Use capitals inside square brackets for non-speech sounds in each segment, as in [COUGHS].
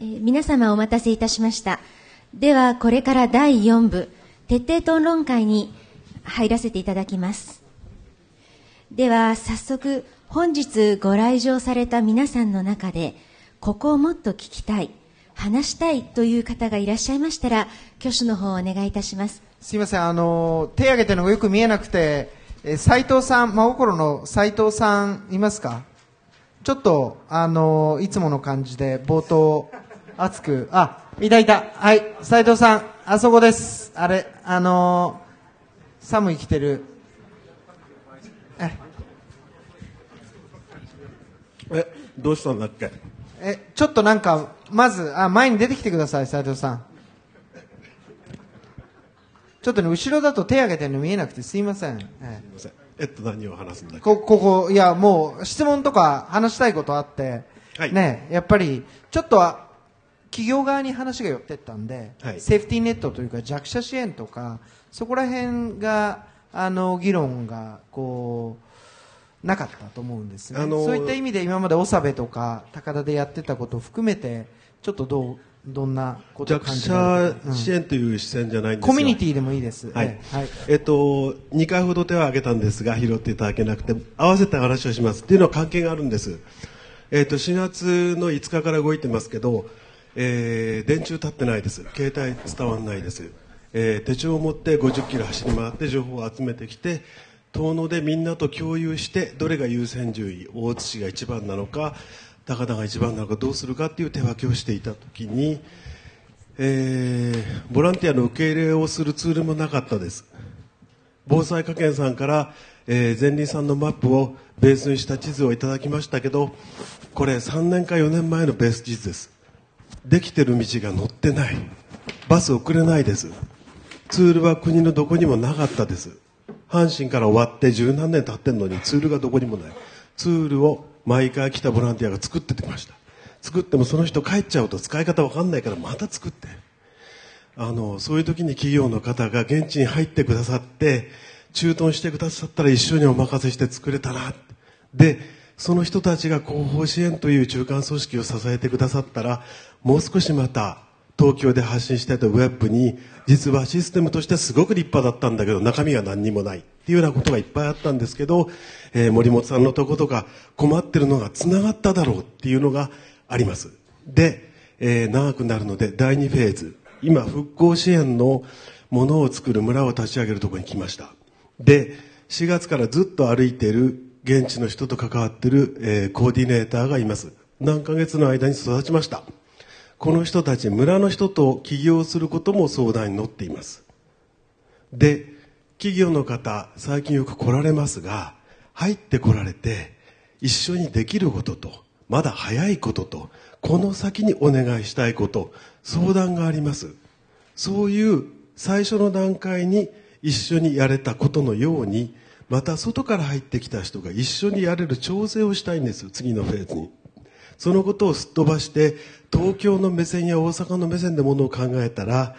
えー皆様お待たせいたしました。では、これから第4部、徹底討論会に入らせていただきます。では、早速、本日ご来場された皆さんの中で、ここをもっと聞きたい、話したいという方がいらっしゃいましたら、挙手の方をお願いいたします。すいません、あの、手挙げてるのがよく見えなくて、えー斉藤さん、真心の斉藤さん、いますか？ちょっと、あの、いつもの感じで、冒頭、熱く、あ、いたいた。はい、斉藤さん、あそこです。あれ、あの、寒い来てる。え、え、どうしたんだっけ？え、ちょっとなんか、まず、あ、前に出てきてください、斉藤さん。ちょっとね、後ろだと手挙げてるの見えなくてすいません。ええすいません。えっと、何を話すんだっけ？こ、ここ、いや、もう、質問とか話したいことあって、はいね、やっぱり、ちょっとは、企業側に話が寄ってったんで、はいセーフティーネットというか弱者支援とか、そこら辺が、あの、議論が、こう、なかったと思うんですね。あのそういった意味で今まで長部とか高田でやってたことを含めて、ちょっとどう、どんなことを弱者支援という視線じゃないんですよコミュニティでもいいです。はいええはい。えっと、2回ほど手を挙げたんですが、拾っていただけなくて、合わせた話をしますっていうのは関係があるんです。えっと、4月の5日から動いてますけど、えー電柱立ってないです。携帯伝わらないです。えー手帳を持って50キロ走り回って情報を集めてきて、遠野でみんなと共有して、どれが優先順位、大津市が一番なのか、高田が一番なのかどうするかっていう手分けをしていたときに、えーボランティアの受け入れをするツールもなかったです防災科研さんから、えー前輪さんのマップをベースにした地図をいただきましたけどこれ3年か4年前のベース地図ですできてる道が載ってない。バス送れないです。ツールは国のどこにもなかったです。阪神から終わって十何年経ってんのにツールがどこにもない。ツールを毎回来たボランティアが作っててました。作ってもその人帰っちゃうと使い方わかんないからまた作って。あのそういう時に企業の方が現地に入ってくださって駐屯してくださったら一緒にお任せして作れたな。でその人たちが後方支援という中間組織を支えてくださったらもう少しまた東京で発信してたウェブに実はシステムとしてすごく立派だったんだけど中身が何にもない。っていうようなことがいっぱいあったんですけど、えー森本さんのとことか困ってるのがつながっただろうっていうのがあります。で、えー長くなるので第2フェーズ。今復興支援のものを作る村を立ち上げるところに来ました。で4月からずっと歩いている現地の人と関わっている、えーコーディネーターがいます。何ヶ月の間に育ちました。この人たち村の人と起業することも相談に乗っています。で企業の方最近よく来られますが入ってこられて一緒にできることとまだ早いこととこの先にお願いしたいこと相談があります。そういう最初の段階に一緒にやれたことのようにまた外から入ってきた人が一緒にやれる調整をしたいんです。よ次のフェーズに。そのことをすっ飛ばして東京の目線や大阪の目線でものを考えたら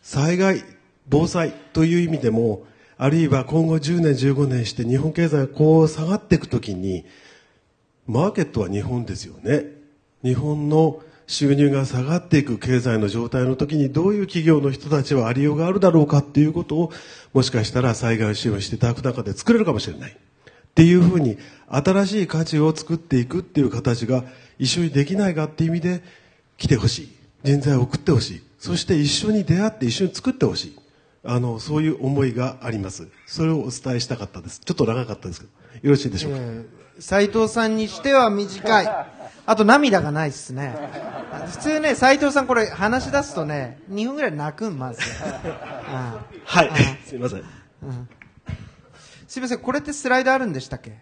災害防災という意味でもあるいは今後10年15年して日本経済がこう下がっていくときにマーケットは日本ですよね。日本の収入が下がっていく経済の状態の時にどういう企業の人たちはありようがあるだろうかっていうことをもしかしたら災害支援をしていただく中で作れるかもしれない。っていうふうに新しい価値を作っていくっていう形が一緒にできないかっていう意味で来てほしい。人材を送ってほしい。そして一緒に出会って一緒に作ってほしい。あのそういう思いがあります。それをお伝えしたかったです。ちょっと長かったですけど。よろしいでしょうか、斉藤さんにしては短い。あと涙がないですね。普通ね、斉藤さんこれ話し出すとね、2分ぐらい泣くん、ま [LAUGHS] ず。あはいすいませんすいません、これってスライドあるんでしたっけ？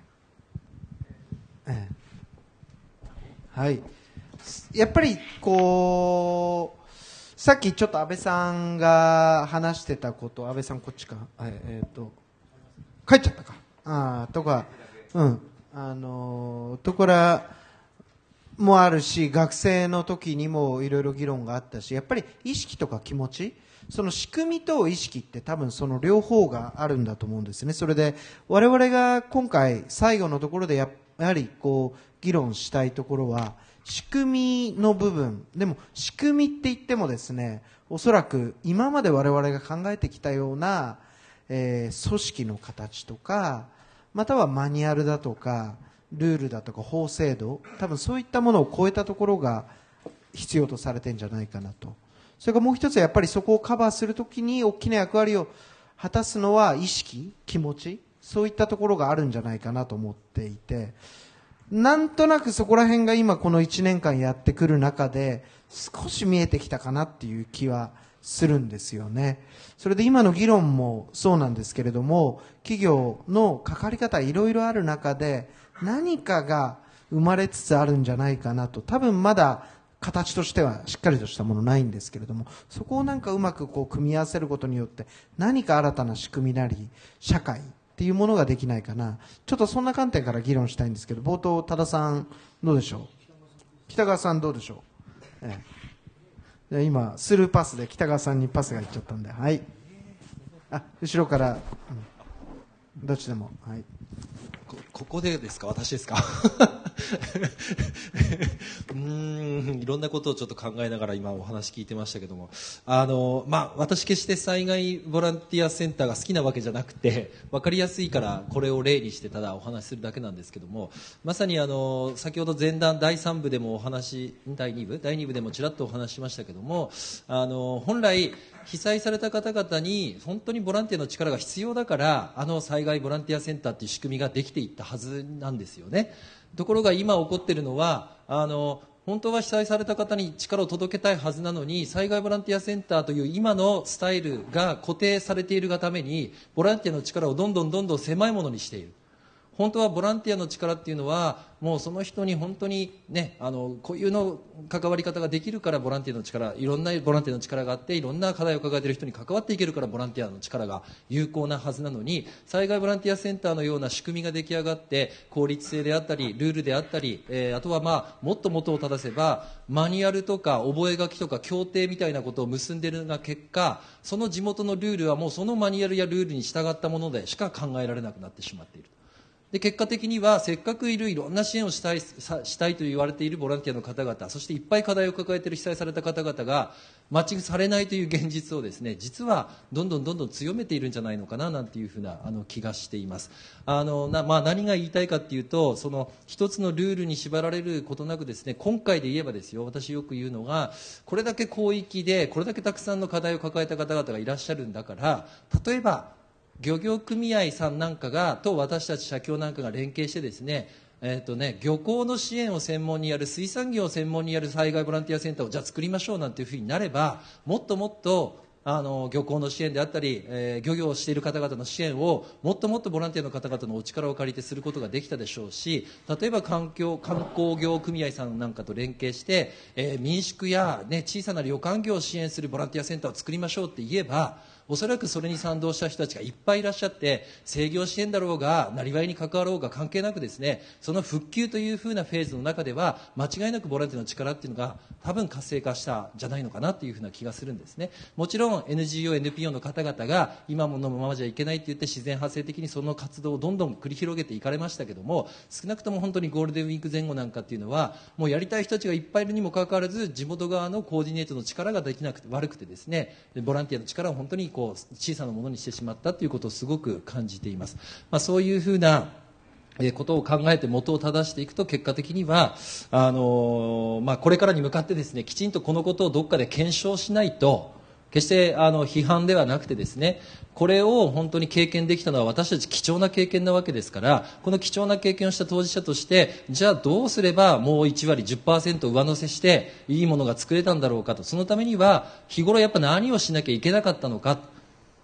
ええはい。やっぱり、こう、さっきちょっと安倍さんが話してたこと、安倍さんこっちか、ええっ、と、帰っちゃったか。ああ、とか、うん。あのーところもあるし、学生の時にもいろいろ議論があったし、やっぱり意識とか気持ち、その仕組みと意識って多分その両方があるんだと思うんですね。それで、我々が今回最後のところでややはりこう、議論したいところは、仕組みの部分、でも仕組みって言ってもですね、おそらく今まで我々が考えてきたような、えー、組織の形とか、またはマニュアルだとか、ルールだとか法制度、多分そういったものを超えたところが必要とされてるんじゃないかなと。それからもう一つはやっぱりそこをカバーするときに大きな役割を果たすのは意識、気持ち、そういったところがあるんじゃないかなと思っていて、なんとなくそこら辺が今この1年間やってくる中で少し見えてきたかなっていう気はするんですよね。それで今の議論もそうなんですけれども、企業の関わり方いろいろある中で何かが生まれつつあるんじゃないかなと、多分まだ形としてはしっかりとしたものないんですけれども、そこをなんかうまくこう組み合わせることによって何か新たな仕組みなり、社会っていうものができないかな。ちょっとそんな観点から議論したいんですけど、冒頭、多田さん、どうでしょう？北川さんどうでしょう、ええ、今、スルーパスで北川さんにパスがいっちゃったんで、はい。あ、後ろから、うん、どっちでも、はい。ここでですか？私ですか？[LAUGHS] うんいろんなことをちょっと考えながら今お話聞いてましたけども。あの、まあ、私決して災害ボランティアセンターが好きなわけじゃなくて分かりやすいからこれを例にしてただお話しするだけなんですけども。まさにあの先ほど前段第3部でもお話第2部？第2部でもちらっとお話しましたけどもあの本来被災された方々に本当にボランティアの力が必要だからあの災害ボランティアセンターという仕組みができていった。はずなんですよね。ところが今起こっているのはあの本当は被災された方に力を届けたいはずなのに災害ボランティアセンターという今のスタイルが固定されているがためにボランティアの力をどんどんどんどん狭いものにしている。本当はボランティアの力っていうのはもうその人に本当にねあのこういうの関わり方ができるからボランティアの力いろんなボランティアの力があっていろんな課題を抱えている人に関わっていけるからボランティアの力が有効なはずなのに災害ボランティアセンターのような仕組みが出来上がって効率性であったりルールであったり、えー、あとはまあもっと元を正せばマニュアルとか覚書とか協定みたいなことを結んでいるが結果その地元のルールはもうそのマニュアルやルールに従ったものでしか考えられなくなってしまっている。で結果的にはせっかくいるいろんな支援をしたいしたいと言われているボランティアの方々そしていっぱい課題を抱えている被災された方々がマッチングされないという現実をですね実はどんどんどんどん強めているんじゃないのかななんていうふうなあの気がしています。あのな、まあ、何が言いたいかというとその一つのルールに縛られることなくですね今回で言えばですよ私よく言うのがこれだけ広域でこれだけたくさんの課題を抱えた方々がいらっしゃるんだから例えば漁業組合さんなんかがと私たち社協なんかが連携してですねえーとね、漁港の支援を専門にやる水産業を専門にやる災害ボランティアセンターをじゃあ作りましょうなんていうふうになればもっともっとあの漁港の支援であったり、えー、漁業をしている方々の支援をもっともっとボランティアの方々のお力を借りてすることができたでしょうし例えば環境観光業組合さんなんかと連携して、えー、民宿や、ね、小さな旅館業を支援するボランティアセンターを作りましょうって言えばおそらくそれに賛同した人たちがいっぱいいらっしゃって制御支援だろうがなりわいに関わろうが関係なくですねその復旧というふうなフェーズの中では間違いなくボランティアの力っていうのが多分活性化したんじゃないのかなというふうな気がするんですね。もちろん NGO、NPO の方々が今のままじゃいけないって言って自然発生的にその活動をどんどん繰り広げていかれましたけども少なくとも本当にゴールデンウィーク前後なんかっていうのはもうやりたい人たちがいっぱいいるにもかかわらず地元側のコーディネートの力ができなくて悪くてですねボランティアの力を本当にこう小さなものにしてしまったということをすごく感じています、まあ、そういうふうなことを考えて元を正していくと結果的にはあの、まあ、これからに向かってですねきちんとこのことをどこかで検証しないと決してあの批判ではなくてですねこれを本当に経験できたのは私たち貴重な経験なわけですからこの貴重な経験をした当事者としてじゃあどうすればもう1割10%上乗せしていいものが作れたんだろうかと。そのためには日頃やっぱ何をしなきゃいけなかったのか。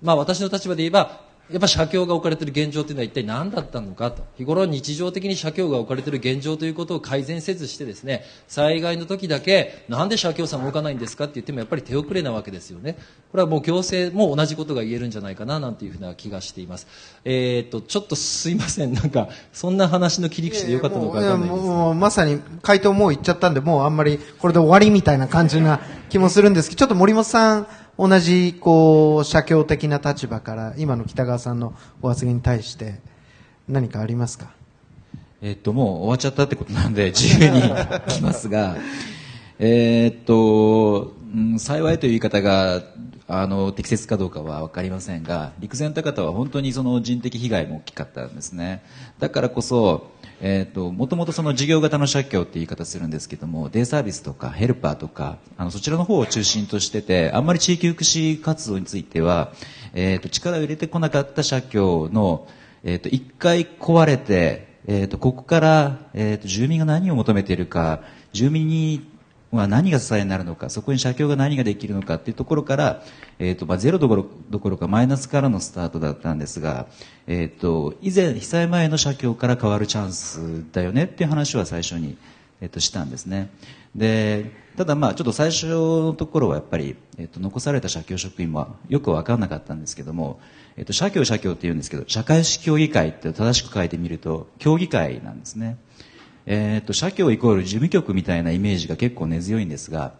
まあ、私の立場で言えばやっぱ社協が置かれている現状というのは一体何だったのかと。日頃日常的に社協が置かれている現状ということを改善せずしてですね災害の時だけなんで社協さん動かないんですかって言ってもやっぱり手遅れなわけですよね。これはもう行政も同じことが言えるんじゃないかななんていうふうな気がしています。えー、っとちょっとすいません。なんかそんな話の切り口でよかったのか分かんないです。もうまさに回答もう言っちゃったんでもうあんまりこれで終わりみたいな感じな気もするんですけどちょっと森本さん同じこう社協的な立場から今の北川さんのお発言に対して何かありますか？えっと、もう終わっちゃったってことなんで、自由に来ますが、えっと、うん幸いという言い方が、あの、適切かどうかは分かりませんが、陸前高田は本当にその人的被害も大きかったんですね。だからこそ、えーっと、もともとその事業型の社協って言い方するんですけども、デイサービスとかヘルパーとか、あの、そちらの方を中心としてて、あんまり地域福祉活動については、えーっと、力を入れてこなかった社協の、えっ、と、一回壊れて、えっ、と、ここから、えっ、と、住民が何を求めているか、住民には何が支えになるのか、そこに社協が何ができるのかっていうところから、えっ、と、まあ、ゼロどころどころかマイナスからのスタートだったんですが、えっ、と、以前、被災前の社協から変わるチャンスだよねっていう話は最初に、えっと、したんですね。で、ただまあちょっと最初のところはやっぱり、えっと、残された社協職員もよく分からなかったんですけども、えっと、社協社協って言うんですけど、社会式協議会って正しく書いてみると、協議会なんですね。えっと、社協イコール事務局みたいなイメージが結構根強いんですが、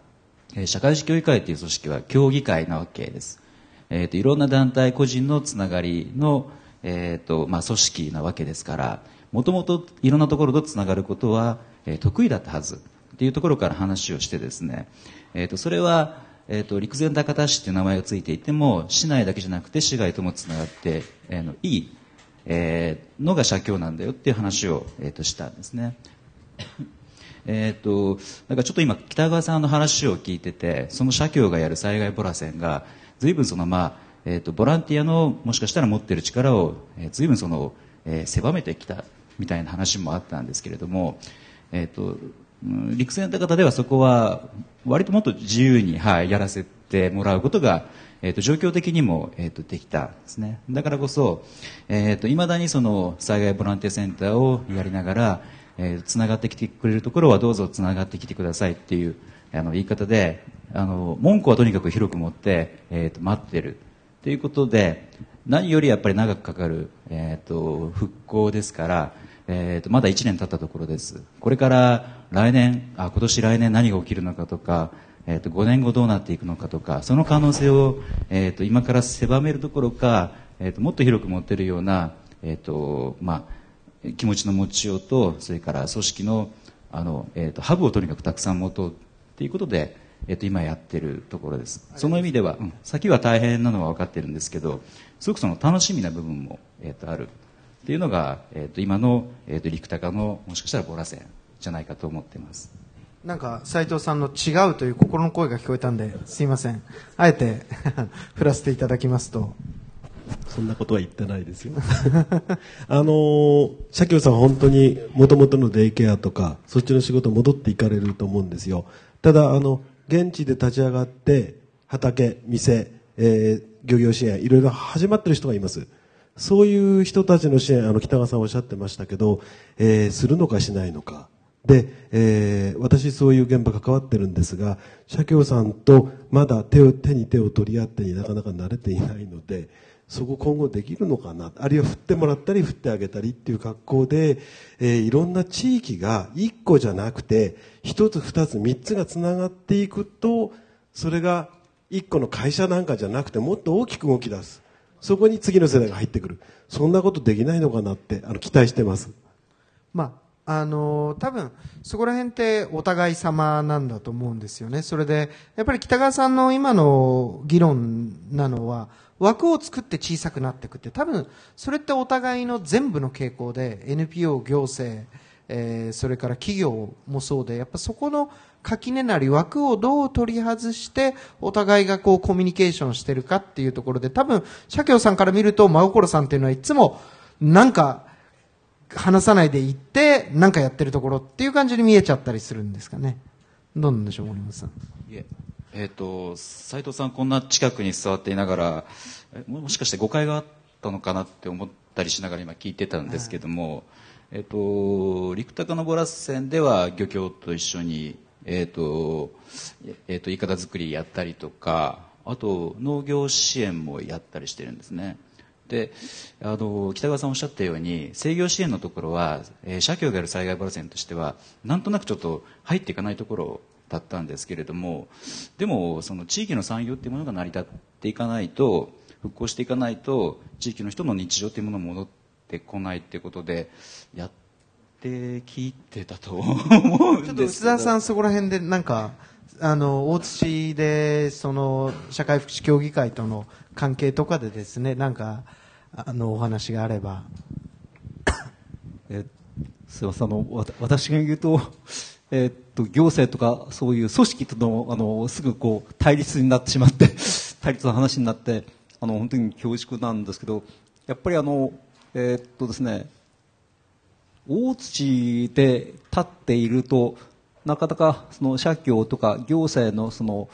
え社会式協議会っていう組織は協議会なわけです。えっと、いろんな団体、個人のつながりの、えっと、まあ、組織なわけですから、もともといろんなところとつながることは、え得意だったはずっていうところから話をしてですね、えっと、それは、えっと、陸前高田市っていう名前がついていても、市内だけじゃなくて市外ともつながって、えのいい、えのが社協なんだよっていう話を、えっと、したんですね。えっと、なんかちょっと今、北川さんの話を聞いてて、その社協がやる災害ボラ線が、随分そのまあ、えっと、ボランティアのもしかしたら持っている力を、えー、随分その、えー狭めてきたみたいな話もあったんですけれども、えっと、うん陸前高田ではそこは割ともっと自由に、はい、やらせてもらうことが、えっと状況的にも、えっとできたんですね。だからこそ、えっと未だにその災害ボランティアセンターをやりながら、えーつながってきてくれるところはどうぞつながってきてくださいっていうあの言い方であの文句はとにかく広く持って、えっと待ってる。ということで何よりやっぱり長くかかる、えー、と復興ですから、えー、とまだ1年経ったところです。これから来年あ今年来年何が起きるのかとか、えー、と5年後どうなっていくのかとかその可能性を、えー、と今から狭めるどころか、えー、ともっと広く持っているような、えーとまあ、気持ちの持ちようとそれから組織のあの、えー、とハブをとにかくたくさん持とうということで、えっと今やってるところです。その意味では、うん先は大変なのは分かってるんですけどすごくその楽しみな部分も、えっとあるっていうのが、えっと今の、えっと陸高のもしかしたらボラ線じゃないかと思ってます。なんか斉藤さんの違うという心の声が聞こえたんですいません。あえて [LAUGHS] 振らせていただきますとそんなことは言ってないですよ。[LAUGHS] あの、社協さんは本当に元々のデイケアとか、そっちの仕事戻っていかれると思うんですよ。ただ、あの、現地で立ち上がって、畑、店、えー漁業支援、いろいろ始まってる人がいます。そういう人たちの支援、あの、北川さんおっしゃってましたけど、えーするのかしないのか。で、えー私そういう現場関わってるんですが、社協さんとまだ手を、手に手を取り合ってになかなか慣れていないので、そこ今後できるのかな、あるいは振ってもらったり振ってあげたりっていう格好で、えーいろんな地域が一個じゃなくて、一つ二つ三つがつながっていくと、それが一個の会社なんかじゃなくてもっと大きく動き出す。そこに次の世代が入ってくる。そんなことできないのかなって、あの、期待してます。まあ、あの多分そこら辺ってお互い様なんだと思うんですよね。それで、やっぱり北川さんの今の議論なのは、枠を作って小さくなっていくって、多分それってお互いの全部の傾向で、NPO、行政、えーそれから企業もそうで、やっぱそこの垣根なり枠をどう取り外して、お互いがこうコミュニケーションしてるかっていうところで、多分、社協さんから見ると、真心さんっていうのはいつも、なんか、話さないで行って、なんかやってるところっていう感じに見えちゃったりするんですかね。どうなんでしょう、森本さん。いええっ、と斉藤さんこんな近くに座っていながらえももしかして誤解があったのかなって思ったりしながら今聞いてたんですけども、えっ、と陸高のボラ線では漁協と一緒にえっ、とえっ、といかだ作りやったりとかあと農業支援もやったりしてるんですね。であの北川さんおっしゃったように制御支援のところは、えー社協がやる災害ボラ線としてはなんとなくちょっと入っていかないところだったんですけれどもでもその地域の産業っていうものが成り立っていかないと復興していかないと地域の人の日常っていうものも戻ってこないっていうことでやってっていたと [LAUGHS] 思うんですけど。ちょっと薄田さん、そこら辺でなんか、あの、大津市で、その、社会福祉協議会との関係とかでですね、なんか、あの、お話があれば。えすみませんあのわた私が言うと,、えーっと行政とかそういう組織とのあのすぐこう対立になってしまって [LAUGHS] 対立の話になってあの本当に恐縮なんですけどやっぱりあの、えーっとですね大土で立っているとなかなかその社協とか行政のその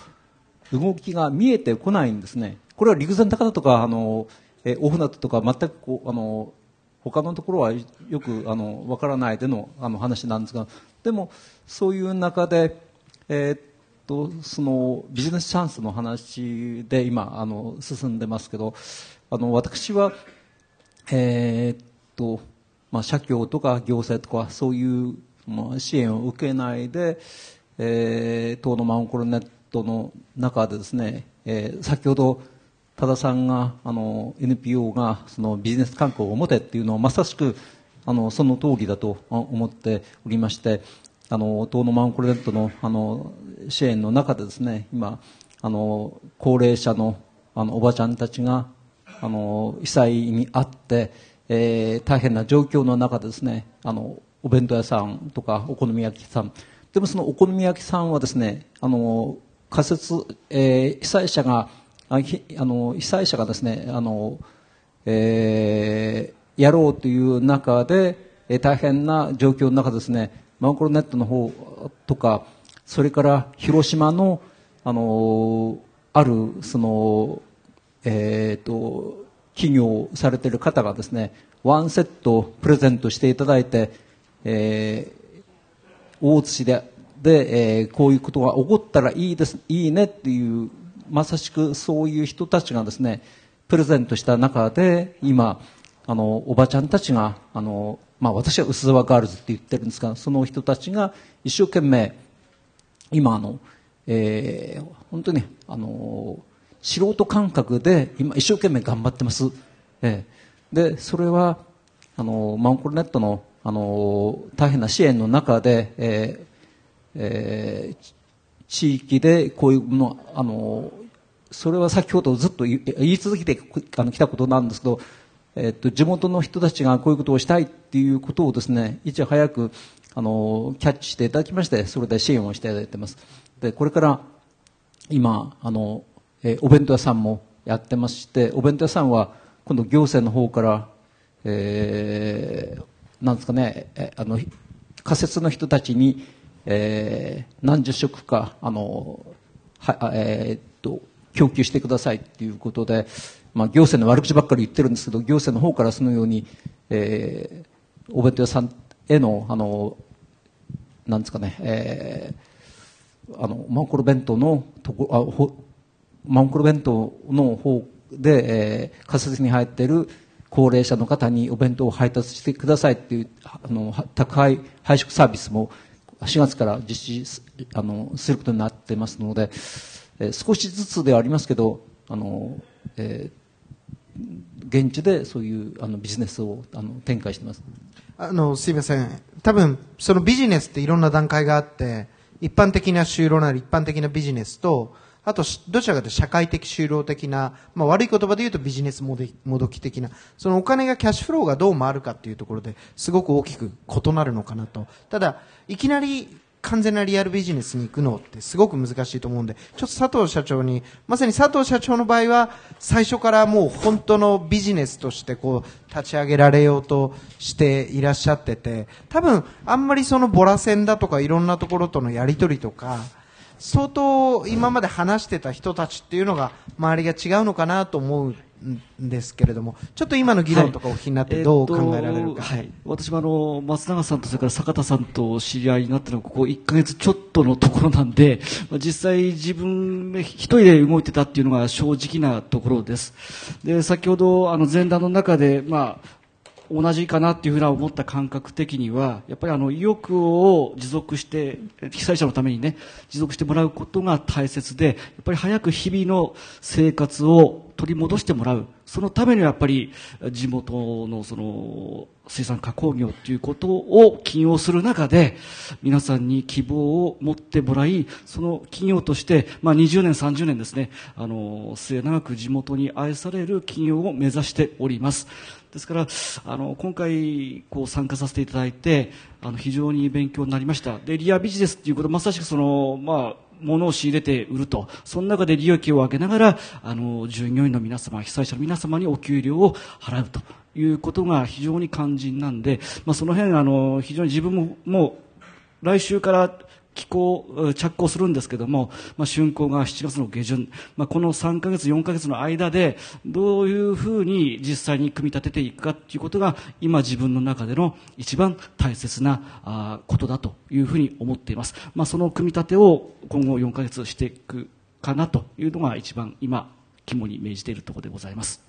動きが見えてこないんですね。これは陸前高田とかあのえ大船渡とか全くこうあの他のところはよくあのわからないでのあの話なんですがでもそういう中で、えーっとそのビジネスチャンスの話で今あの進んでますけどあの私は、えーっとまあ、社協とか行政とかそういうまあ支援を受けないで、えー、東のマンコロネットの中でですね、えー先ほど多田さんがあの NPO がそのビジネス観光を持てっていうのはまさしくあのその通りだと思っておりましてあの東のマンコロネットのあの支援の中でですね今あの高齢者のあのおばちゃんたちがあの被災にあって、えー大変な状況の中でですねあのお弁当屋さんとかお好み焼きさん。でもそのお好み焼きさんはですねあの仮設、えー被災者があの被災者がですねあの、えーやろうという中で、えー大変な状況の中ですねマンコロネットの方とかそれから広島のあのあるそのえー、と企業をされている方がですねワンセットプレゼントしていただいて、えー大津市でで、えーこういうことが起こったらいいですいいねっていうまさしくそういう人たちがですねプレゼントした中で今あのおばちゃんたちがあの、まあ、私は薄沢ガールズって言ってるんですがその人たちが一生懸命今あの、えー本当にあの素人感覚で今一生懸命頑張ってます、えーでそれはあのマンコロネットのあの大変な支援の中で、えーえー地域でこういうものあのそれは先ほどずっと言い続けてあの来たことなんですけど、えっと地元の人たちがこういうことをしたいっていうことをですねいち早くあのキャッチしていただきましてそれで支援をしていただいてます。でこれから今あの、えーお弁当屋さんもやってましてお弁当屋さんは今度行政の方から、えーなんですかねえあの仮設の人たちに、えー何十食かあのはえーっと供給してくださいということで、まあ、行政の悪口ばっかり言ってるんですけど行政の方からそのように、えーお弁当屋さんへのあのなんですかね、えーあのマンコロ弁当のとこあほマンコロ弁当の方で、えー仮設に入っている高齢者の方にお弁当を配達してくださいっていうあの宅配配食サービスも4月から実施あのすることになってますので、え少しずつではありますけどあの、え現地でそういうあのビジネスをあの展開してます。あの、すいません。多分、そのビジネスっていろんな段階があって、一般的な就労なり一般的なビジネスと、あと、どちらかというと社会的就労的な、まあ悪い言葉で言うとビジネスもどもどき的な、そのお金がキャッシュフローがどう回るかっていうところですごく大きく異なるのかなと。ただ、いきなり完全なリアルビジネスに行くのってすごく難しいと思うんで、ちょっと佐藤社長に、まさに佐藤社長の場合は、最初からもう本当のビジネスとしてこう、立ち上げられようとしていらっしゃってて、多分、あんまりそのボラ線だとかいろんなところとのやりとりとか、相当今まで話してた人たちっていうのが周りが違うのかなと思うですけれども、ちょっと今の議論とかお聞きになってどう考えられるか。はい、私もあの松永さんとそれから坂田さんと知り合いになったのはここ1ヶ月ちょっとのところなんで、まあ実際自分で一人で動いてたっていうのが正直なところです。で、先ほどあの前段の中で、まあ、同じかなっていうふうな思った感覚的には、やっぱりあの意欲を持続して、被災者のためにね、持続してもらうことが大切で、やっぱり早く日々の生活を取り戻してもらう。そのためにはやっぱり地元のその水産加工業ということを起用する中で皆さんに希望を持ってもらいその企業として、まあ、20年30年ですねあの末永く地元に愛される企業を目指しております。ですからあの今回こう参加させていただいてあの非常に勉強になりました。でリアビジネスということまさしくそのまあ物を仕入れて売ると。その中で利益を上げながら、あの、従業員の皆様、被災者の皆様にお給料を払うということが非常に肝心なんで、まあ、その辺、あの、非常に自分も、もう、来週から寄港、着工するんですけども、まあ、竣工が7月の下旬、まあ、この3ヶ月、4ヶ月の間で、どういうふうに実際に組み立てていくかということが、今自分の中での一番大切なあことだというふうに思っています。まあ、その組み立てを今後4ヶ月していくかなというのが一番今、肝に銘じているところでございます。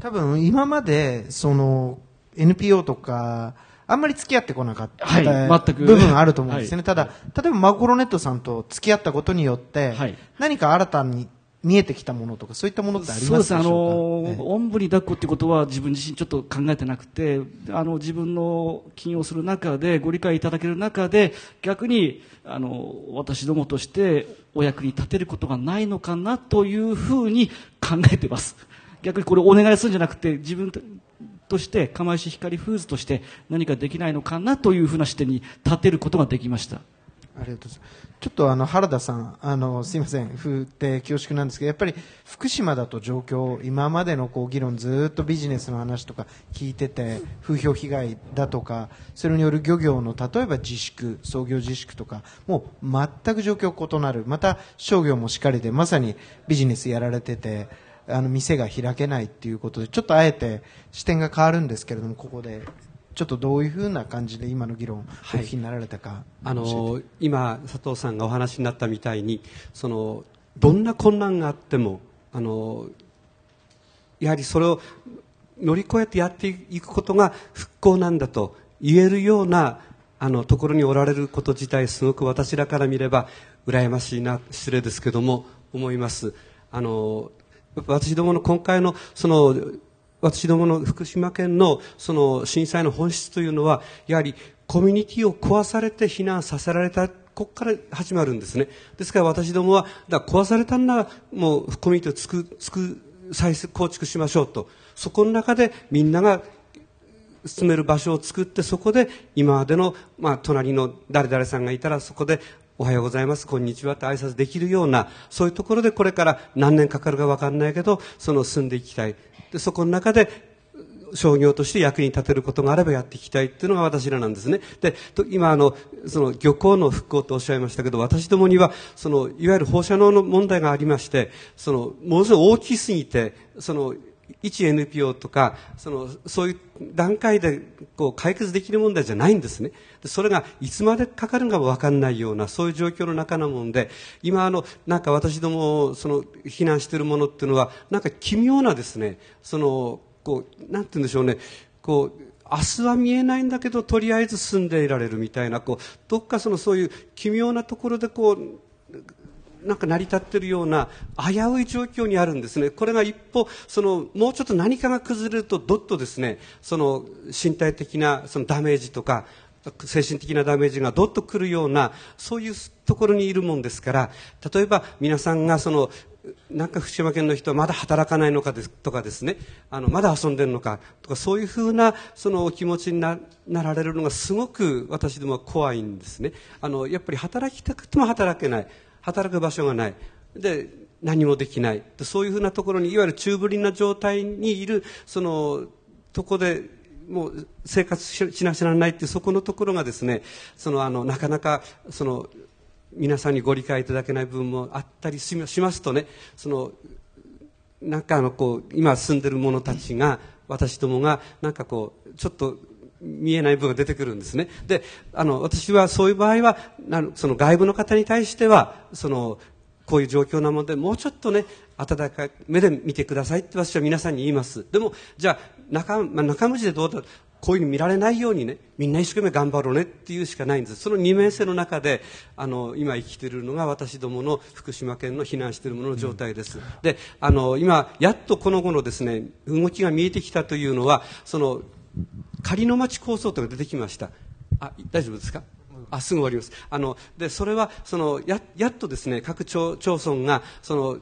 多分今までその NPO とかあんまり付き合ってこなかった、はい全く。部分あると思うんですよね、[LAUGHS] はい。ただ例えばマコロネットさんと付き合ったことによって、はい。何か新たに見えてきたものとかそういったものってありますそうです。ね、あのょうか、おんぶに抱っこってことは自分自身ちょっと考えてなくて、あの、自分の起用する中で、ご理解いただける中で、逆に、あの、私どもとしてお役に立てることがないのかなというふうに考えてます。逆にこれお願いするんじゃなくて、自分として、釜石光フーズとして何かできないのかなというふうな視点に立てることができました。ありがとうございます。ちょっとあの原田さん、あのすいません、振って恐縮なんですけど、やっぱり福島だと状況、今までのこう議論、ずっとビジネスの話とか聞いてて、風評被害だとか、それによる漁業の例えば自粛、操業自粛とか、もう全く状況異なる、また商業もしっかりで、まさにビジネスやられてて、あの店が開けないっていうことで、ちょっとあえて視点が変わるんですけれども、ここで。ちょっとどういうふうな感じで今の議論、お聞きになられたか、あの今、佐藤さんがお話になったみたいにそのどんな困難があってもあのやはりそれを乗り越えてやっていくことが復興なんだと言えるようなあのところにおられること自体すごく私らから見れば羨ましいな失礼ですけども思います。あの私どもの今回のその私どもの福島県のその震災の本質というのはやはりコミュニティを壊されて避難させられたここから始まるんですね。ですから私どもはだ壊されたんならもうコミュニティをつくつく再構築しましょうと。そこの中でみんなが住める場所を作ってそこで今までの、まあ、隣の誰々さんがいたらそこでおはようございます、こんにちはって挨拶できるような、そういうところでこれから何年かかるか分かんないけど、その住んでいきたい。で、そこの中で、商業として役に立てることがあればやっていきたいっていうのが私らなんですね。で、と今あの、その漁港の復興とおっしゃいましたけど、私どもには、その、いわゆる放射能の問題がありまして、その、ものすごい大きすぎて、その、一 NPO とか、その、そういう段階で、こう、解決できる問題じゃないんですね。それが、いつまでかかるかもわかんないような、そういう状況の中なもんで、今、あの、なんか私ども、その、避難しているものっていうのは、なんか奇妙なですね、その、こう、なんて言うんでしょうね、こう、明日は見えないんだけど、とりあえず住んでいられるみたいな、こう、どっかその、そういう奇妙なところで、こう、なんか成り立っているような危うい状況にあるんですね。これが一歩、その、もうちょっと何かが崩れると、どっとですね、その、身体的な、そのダメージとか、精神的なダメージがどっとくるような、そういうところにいるもんですから、例えば皆さんがその、なんか福島県の人はまだ働かないのかですとかですね、あの、まだ遊んでるのかとか、そういうふうな、そのお気持ちにななられるのがすごく私どもは怖いんですね。あの、やっぱり働きたくても働けない。働く場所がない。で、何もできない。そういうふうなところに、いわゆる中ぶりな状態にいる、その、とこで、もう生活しなしならないっていうそこのところがですね、そのあの、なかなか、その、皆さんにご理解いただけない部分もあったりしますとね、その、なんかあの、こう、今住んでる者たちが、私どもが、なんかこう、ちょっと、見えない部分が出てくるんですね。で、あの、私はそういう場合は、なその外部の方に対しては、その、こういう状況なので、もうちょっとね、温かい目で見てくださいって私は皆さんに言います。でも、じゃあ、中、まあ、中身でどうだ、こういうふうに見られないようにね、みんな一生懸命頑張ろうねっていうしかないんです。その二面性の中で、あの、今生きているのが私どもの福島県の避難している者の状態です。で、あの、今、やっとこの後のですね、動きが見えてきたというのは、その、仮の町構想というのが出てきました。あ、大丈夫ですか？あ、すぐ終わります。あの、で、それは、その、や、やっとですね、各町、町村が、その、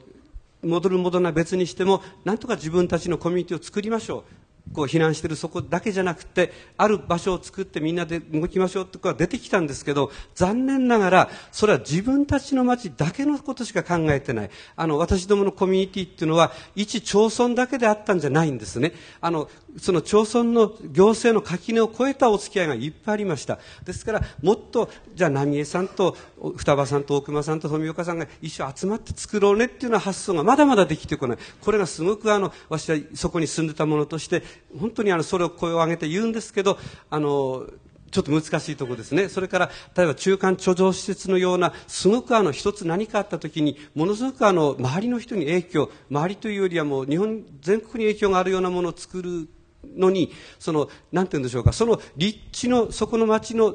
戻る戻らない別にしても、なんとか自分たちのコミュニティを作りましょう。こう避難しているそこだけじゃなくて、ある場所を作ってみんなで動きましょうってことが出てきたんですけど、残念ながら、それは自分たちの町だけのことしか考えてない。あの、私どものコミュニティっていうのは、一町村だけであったんじゃないんですね。あの、その町村の行政の垣根を越えたお付き合いがいっぱいありました。ですから、もっと、じゃあ、浪江さんと、双葉さんと大熊さんと富岡さんが一緒集まって作ろうねっていうような発想がまだまだできてこない。これがすごくあの、私はそこに住んでたものとして、本当にあの、それを声を上げて言うんですけど、あの、ちょっと難しいところですね。それから、例えば中間貯蔵施設のような、すごくあの、一つ何かあった時に、ものすごくあの、周りの人に影響、周りというよりはもう、日本全国に影響があるようなものを作るのに、その、なんて言うんでしょうか、その立地の、そこの町の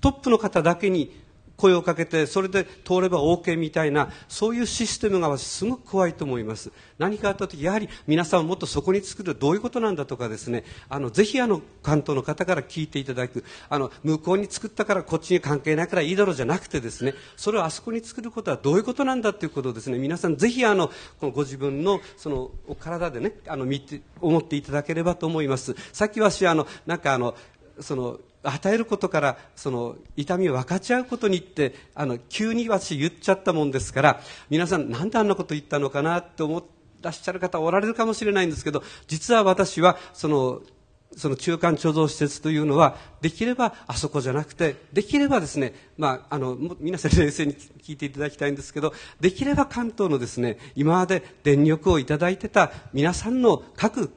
トップの方だけに声をかけて、それで通れば OK みたいな、そういうシステムが私すごく怖いと思います。何かあった時、やはり皆さんもっとそこに作るどういうことなんだとかですね、あの、ぜひあの、関東の方から聞いていただく、あの、向こうに作ったからこっちに関係ないからいいだろうじゃなくてですね、それをあそこに作ることはどういうことなんだということをですね、皆さんぜひあの、このご自分の、その、お体でね、あの、見て、思っていただければと思います。さっき私あの、なんかあの、その、与えることからその痛みを分かち合うことにってあの急に私言っちゃったもんですから皆さんなんであんなこと言ったのかなって思ってらっしゃる方おられるかもしれないんですけど実は私はそのその中間貯蔵施設というのはできればあそこじゃなくてできればですね、まあ、あの皆さん冷静に聞いていただきたいんですけどできれば関東のですね今まで電力をいただいてた皆さんの各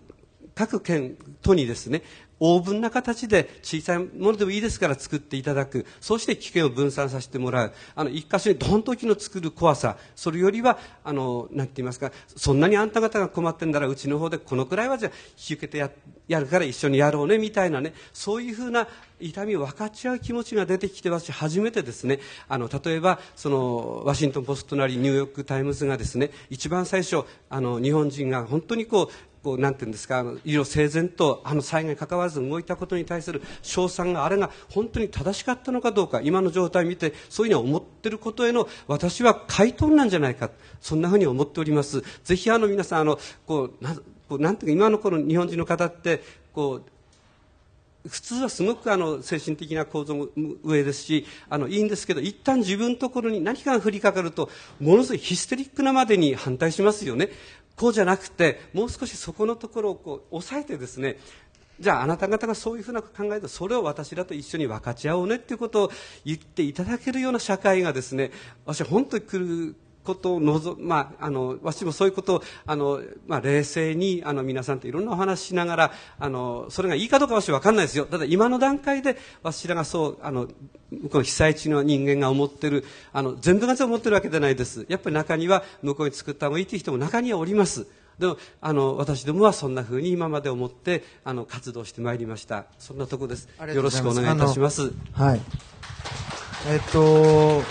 各県都にですねオーブンな形で小さいものでもいいですから作っていただく。そして危険を分散させてもらう。あの、一箇所にドンと機の作る怖さ。それよりは、あの、なんて言いますか、そんなにあんた方が困ってんだらうちの方でこのくらいはじゃ引き受けてややるから一緒にやろうね、みたいなね。そういうふうな痛みを分かち合う気持ちが出てきてますし、初めてですね、あの、例えば、その、ワシントンポストなりニューヨークタイムズがですね、一番最初、あの、日本人が本当にこう、こう、なんていうんですか、あの、理路整然と、あの災害に関わらず動いたことに対する賞賛があれが本当に正しかったのかどうか、今の状態を見て、そういうふうに思ってることへの、私は回答なんじゃないか、そんなふうに思っております。ぜひあの皆さん、あの、こう、なこうなんていうか、今のこの日本人の方って、こう、普通はすごくあの精神的な構造も上ですしあのいいんですけど一旦自分のところに何かが降りかかるとものすごいヒステリックなまでに反対しますよねこうじゃなくてもう少しそこのところをこう抑えてですねじゃああなた方がそういうふうな考えでそれを私らと一緒に分かち合おうねっていうことを言っていただけるような社会がですね私は本当に来ることを望まあ、あの、私もそういうことを、あの、まあ、冷静に、あの、皆さんといろんなお話ししながら、あの、それがいいかどうか私はわかんないですよ。ただ今の段階で、私らがそう、あの、向こうの被災地の人間が思ってる、あの、全部が全部思ってるわけじゃないです。やっぱり中には、向こうに作った方がいいという人も中にはおります。でも、あの、私どもはそんな風に今まで思って、あの、活動してまいりました。そんなとこです。よろしくお願いいたします。はい。えっと、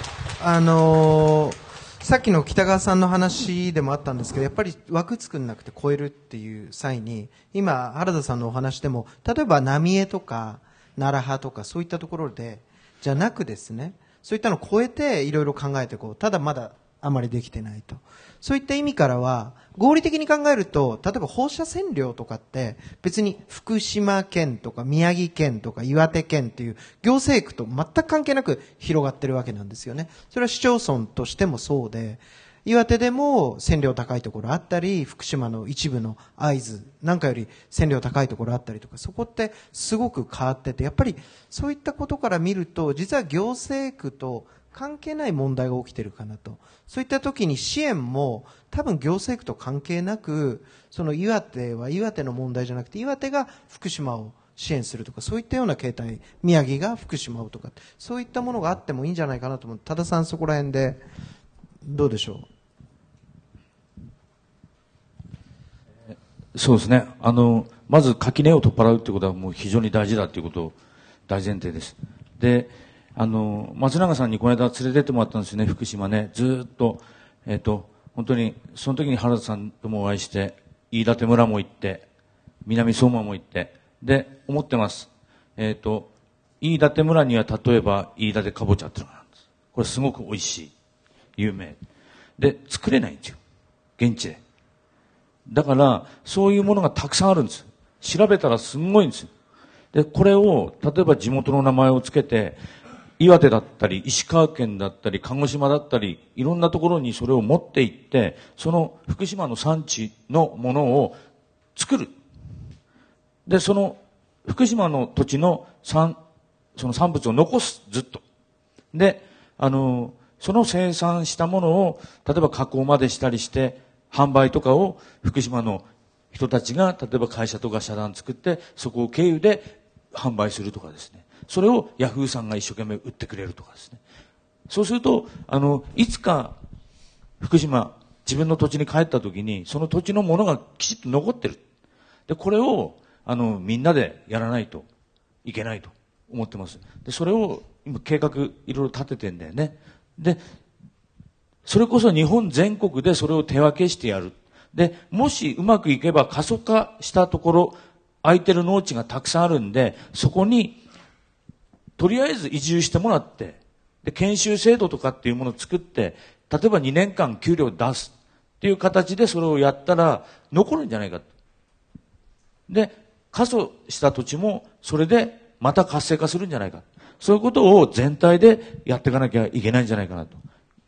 あのーさっきの北川さんの話でもあったんですけど、やっぱり枠作んなくて超えるっていう際に、今、原田さんのお話でも、例えば浪江とか、奈良派とか、そういったところで、じゃなくですね、そういったのを超えていろいろ考えていこう。ただまだあまりできてないと。そういった意味からは、合理的に考えると、例えば放射線量とかって、別に福島県とか宮城県とか岩手県っていう行政区と全く関係なく広がってるわけなんですよね。それは市町村としてもそうで、岩手でも線量高いところあったり、福島の一部の会津なんかより線量高いところあったりとか、そこってすごく変わってて、やっぱりそういったことから見ると、実は行政区と関係ない問題が起きてるかなと。そういった時に支援も多分行政区と関係なく、その岩手は岩手の問題じゃなくて、岩手が福島を支援するとか、そういったような形態、宮城が福島をとか、そういったものがあってもいいんじゃないかなと思う。多田さんそこら辺で、どうでしょう？そうですね。あの、まず垣根を取っ払うってことはもう非常に大事だっていうこと大前提です。で、あの、松永さんにこの間連れてってもらったんですよね、福島ね。ずっと、えっ、と、本当に、その時に原田さんともお会いして、飯舘村も行って、南相馬も行って、で、思ってます。えっ、と、飯舘村には例えば、飯舘かぼちゃっていうのがあるんです。これすごく美味しい。有名。で、作れないんですよ。現地で。だから、そういうものがたくさんあるんです。調べたらすごいんですよ。で、これを、例えば地元の名前をつけて、岩手だったり、石川県だったり、鹿児島だったり、いろんなところにそれを持って行って、その福島の産地のものを作る。で、その福島の土地の産、その産物を残す、ずっと。で、あの、その生産したものを、例えば加工までしたりして、販売とかを福島の人たちが、例えば会社とか社団作って、そこを経由で販売するとかですね。それをヤフーさんが一生懸命売ってくれるとかですね。そうすると、あの、いつか福島、自分の土地に帰った時に、その土地のものがきちっと残ってる。で、これを、あの、みんなでやらないといけないと思ってます。で、それを今計画いろいろ立ててんだよね。で、それこそ日本全国でそれを手分けしてやる。で、もしうまくいけば過疎化したところ、空いてる農地がたくさんあるんで、そこに、とりあえず移住してもらって、で、研修制度とかっていうものを作って、例えば2年間給料を出すっていう形でそれをやったら残るんじゃないかと。で、過疎した土地もそれでまた活性化するんじゃないか。そういうことを全体でやっていかなきゃいけないんじゃないかなと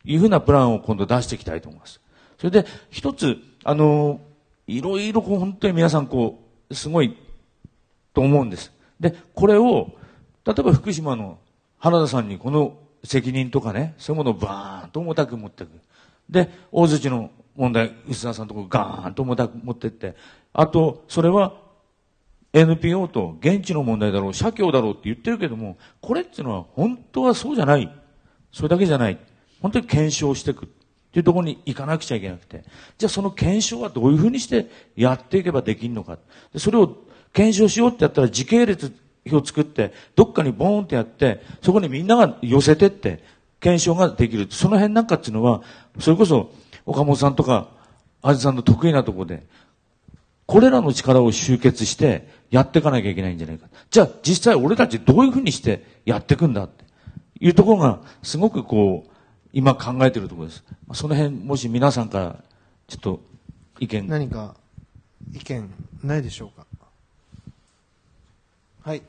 いうふうなプランを今度出していきたいと思います。それで一つ、あの、いろいろこう本当に皆さんこう、すごいと思うんです。で、これを、例えば福島の原田さんにこの責任とかね、そういうものをバーンと重たく持っていく。で、大槌の問題、薄田さんのところガーンと重たく持っていって、あと、それは NPO と現地の問題だろう、社協だろうって言ってるけども、これっていうのは本当はそうじゃない。それだけじゃない。本当に検証していく。っていうところに行かなくちゃいけなくて。じゃあその検証はどういうふうにしてやっていけばできるのか。でそれを検証しようってやったら時系列表作って、どっかにボーンってやって、そこにみんなが寄せてって、検証ができる。その辺なんかっていうのは、それこそ岡本さんとか、あじさんの得意なところで、これらの力を集結してやっていかなきゃいけないんじゃないか。じゃあ実際俺たちどういうふうにしてやっていくんだっていうところがすごくこう、今考えているところです。その辺もし皆さんからちょっと意見。何か意見ないでしょうか？はい。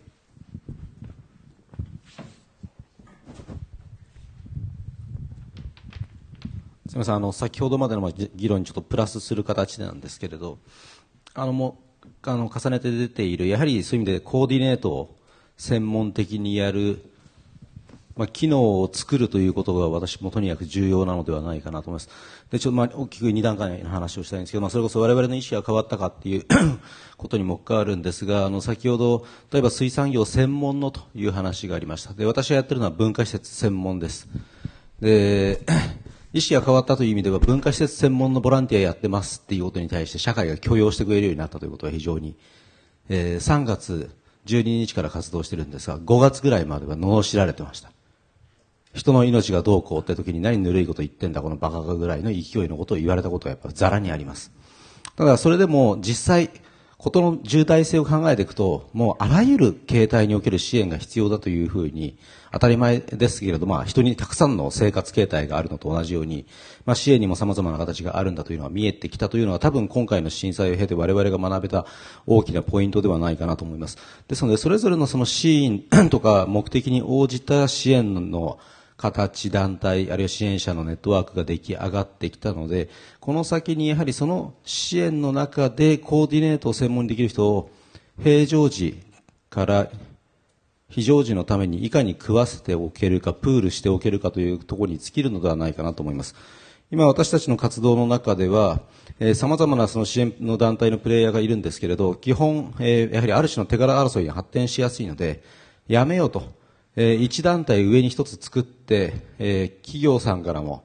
すみません、あの、先ほどまでの議論にちょっとプラスする形なんですけれど、あの、もう、あの、重ねて出ている、やはりそういう意味でコーディネートを専門的にやる、まあ、機能を作るということが私もとにかく重要なのではないかなと思います。で、ちょっとまあ大きく2段階の話をしたいんですけど、まあ、それこそ我々の意識が変わったかっていう [COUGHS] ことにも関わるんですが、あの、先ほど、例えば水産業専門のという話がありました。で、私がやってるのは文化施設専門です。で、[COUGHS] 意識が変わったという意味では文化施設専門のボランティアやってますっていうことに対して社会が許容してくれるようになったということは非常に、えー3月12日から活動してるんですが、5月ぐらいまでは罵られてました。人の命がどうこうって時に何ぬるいこと言ってんだこのバカがぐらいの勢いのことを言われたことがやっぱザラにあります。ただそれでも実際、ことの重大性を考えていくと、もうあらゆる形態における支援が必要だというふうに、当たり前ですけれど、まあ人にたくさんの生活形態があるのと同じように、まあ支援にも様々な形があるんだというのが見えてきたというのは多分今回の震災を経て我々が学べた大きなポイントではないかなと思います。ですので、それぞれのそのシーンとか目的に応じた支援の形、団体、あるいは支援者のネットワークが出来上がってきたので、この先にやはりその支援の中でコーディネートを専門にできる人を平常時から非常時のためにいかに食わせておけるか、プールしておけるかというところに尽きるのではないかなと思います。今私たちの活動の中では、えー、様々なその支援の団体のプレイヤーがいるんですけれど、基本、えーやはりある種の手柄争いに発展しやすいので、やめようと。えー一団体上に一つ作って、えー企業さんからも、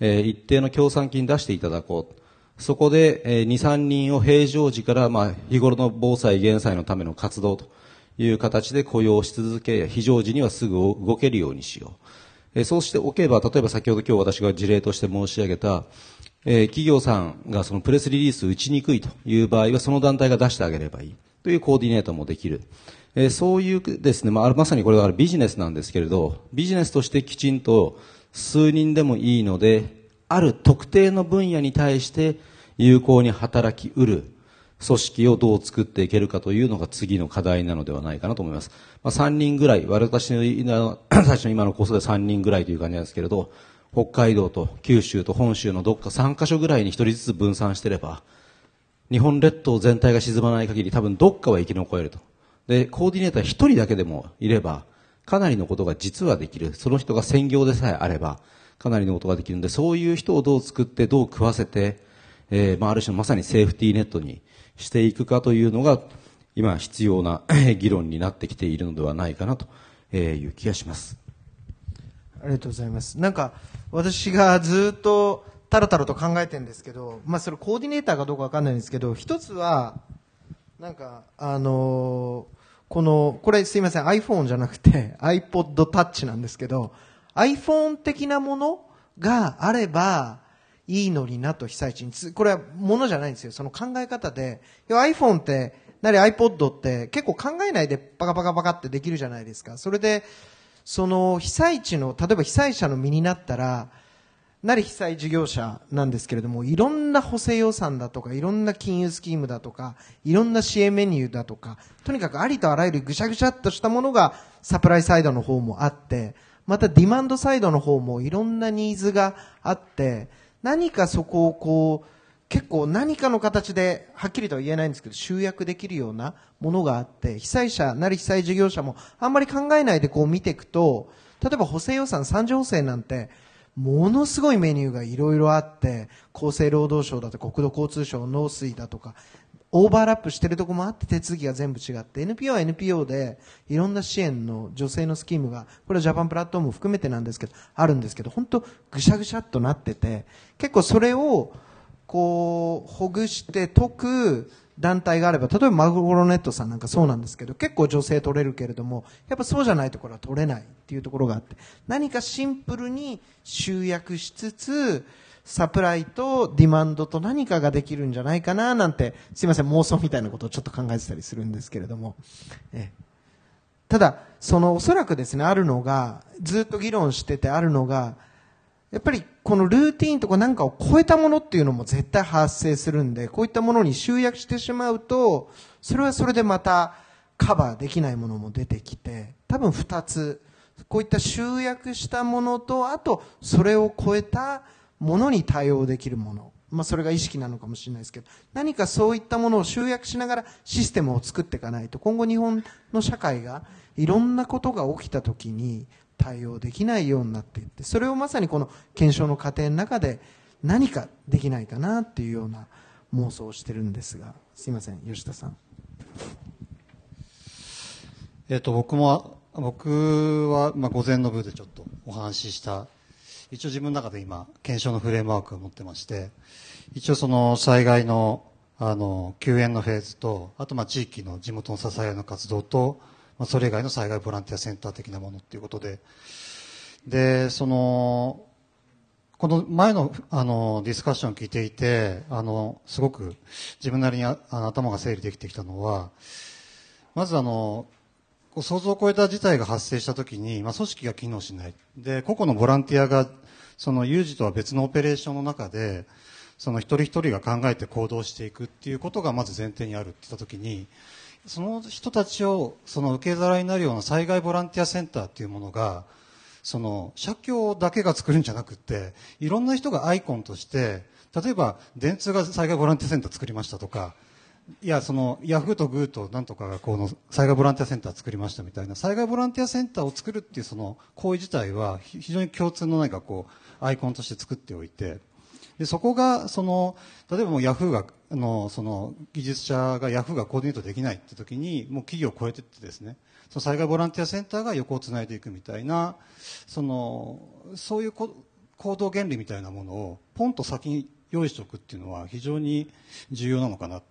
えー一定の協賛金出していただこう。そこで、えー、2、3人を平常時から、まあ、日頃の防災減災のための活動という形で雇用し続け、非常時にはすぐ動けるようにしよう。えー、そうしておけば、例えば先ほど今日私が事例として申し上げた、えー、企業さんがそのプレスリリースを打ちにくいという場合は、その団体が出してあげればいいというコーディネートもできる。えー、そういうですね、まあ、まさにこれはビジネスなんですけれど、ビジネスとしてきちんと数人でもいいので、ある特定の分野に対して有効に働きうる組織をどう作っていけるかというのが次の課題なのではないかなと思います。まあ、3人ぐらい、私の [CLEARS THROAT] 最初の今のコースで3人ぐらいという感じなんですけれど、北海道と九州と本州のどっか3カ所ぐらいに1人ずつ分散してれば、日本列島全体が沈まない限り多分どっかは生き残れると。で、コーディネーター1人だけでもいれば、かなりのことが実はできる。その人が専業でさえあれば、かなりのことができるんで、そういう人をどう作って、どう食わせて、えー、まあ、ある種のまさにセーフティーネットにしていくかというのが、今必要な [CLEARS THROAT] 議論になってきているのではないかなという気がします。ありがとうございます。なんか、私がずっとタラタラと考えてるんですけど、まあ、それコーディネーターかどうかわかんないんですけど、一つは、なんか、あのー、この、これすいません、iPhone じゃなくて [LAUGHS] iPod Touch なんですけど、iPhone 的なものがあれば、いいのになと被災地に、これはものじゃないんですよ。その考え方で、iPhone って、なり iPod って結構考えないでパカパカパカってできるじゃないですか。それで、その被災地の、例えば被災者の身になったら、なり被災事業者なんですけれども、いろんな補正予算だとか、いろんな金融スキームだとか、いろんな支援メニューだとか、とにかくありとあらゆるぐしゃぐしゃっとしたものがサプライサイドの方もあって、またディマンドサイドの方もいろんなニーズがあって、何かそこをこう、結構何かの形で、はっきりとは言えないんですけど、集約できるようなものがあって、被災者なり被災事業者もあんまり考えないでこう見ていくと、例えば補正予算三次補正なんて、ものすごいメニューがいろいろあって、厚生労働省だとか国土交通省、農水だとか、オーバーラップしてるとこもあって手続きが全部違って NPO は NPO でいろんな支援の女性のスキームがこれはジャパンプラットフォーム含めてなんですけどあるんですけど本当ぐしゃぐしゃっとなってて結構それをこうほぐして解く団体があれば例えばマグロネットさんなんかそうなんですけど結構女性取れるけれどもやっぱそうじゃないところは取れないっていうところがあって何かシンプルに集約しつつサプライとディマンドと何かができるんじゃないかななんて、すいません、妄想みたいなことをちょっと考えてたりするんですけれども。えただ、そのおそらくですね、あるのが、ずっと議論しててあるのが、やっぱりこのルーティンとか何かを超えたものっていうのも絶対発生するんで、こういったものに集約してしまうと、それはそれでまたカバーできないものも出てきて、多分二つ、こういった集約したものと、あとそれを超えたものに対応できるもの、まあ、それが意識なのかもしれないですけど何かそういったものを集約しながらシステムを作っていかないと今後日本の社会がいろんなことが起きた時に対応できないようになっていってそれをまさにこの検証の過程の中で何かできないかなっていうような妄想をしてるんですがすいません吉田さん。えっと僕も僕は、まあ、午前の部でちょっとお話しした一応自分の中で今、検証のフレームワークを持ってまして、一応その災害の、あの、救援のフェーズと、あとまあ地域の地元の支えの活動と、まあそれ以外の災害ボランティアセンター的なものっていうことで、で、その、この前のあのディスカッションを聞いていて、あの、すごく自分なりにあの頭が整理できてきたのは、まずあの、想像を超えた事態が発生したときに、まあ、組織が機能しない。で、個々のボランティアが、その有事とは別のオペレーションの中で、その一人一人が考えて行動していくっていうことがまず前提にあるって言ったときに、その人たちをその受け皿になるような災害ボランティアセンターっていうものが、その社協だけが作るんじゃなくて、いろんな人がアイコンとして、例えば電通が災害ボランティアセンター作りましたとか、いや、その、ヤフーとグーとなんとかがこの災害ボランティアセンター作りましたみたいな、災害ボランティアセンターを作るっていうその行為自体は非常に共通の何かこう、アイコンとして作っておいて、で、そこが、その、例えばもうヤフーが、の、その、技術者がヤフーがコーディネートできないって時に、もう企業を超えてってですね、その災害ボランティアセンターが横をつないでいくみたいな、その、そういう行動原理みたいなものを、ポンと先に用意しておくっていうのは非常に重要なのかな。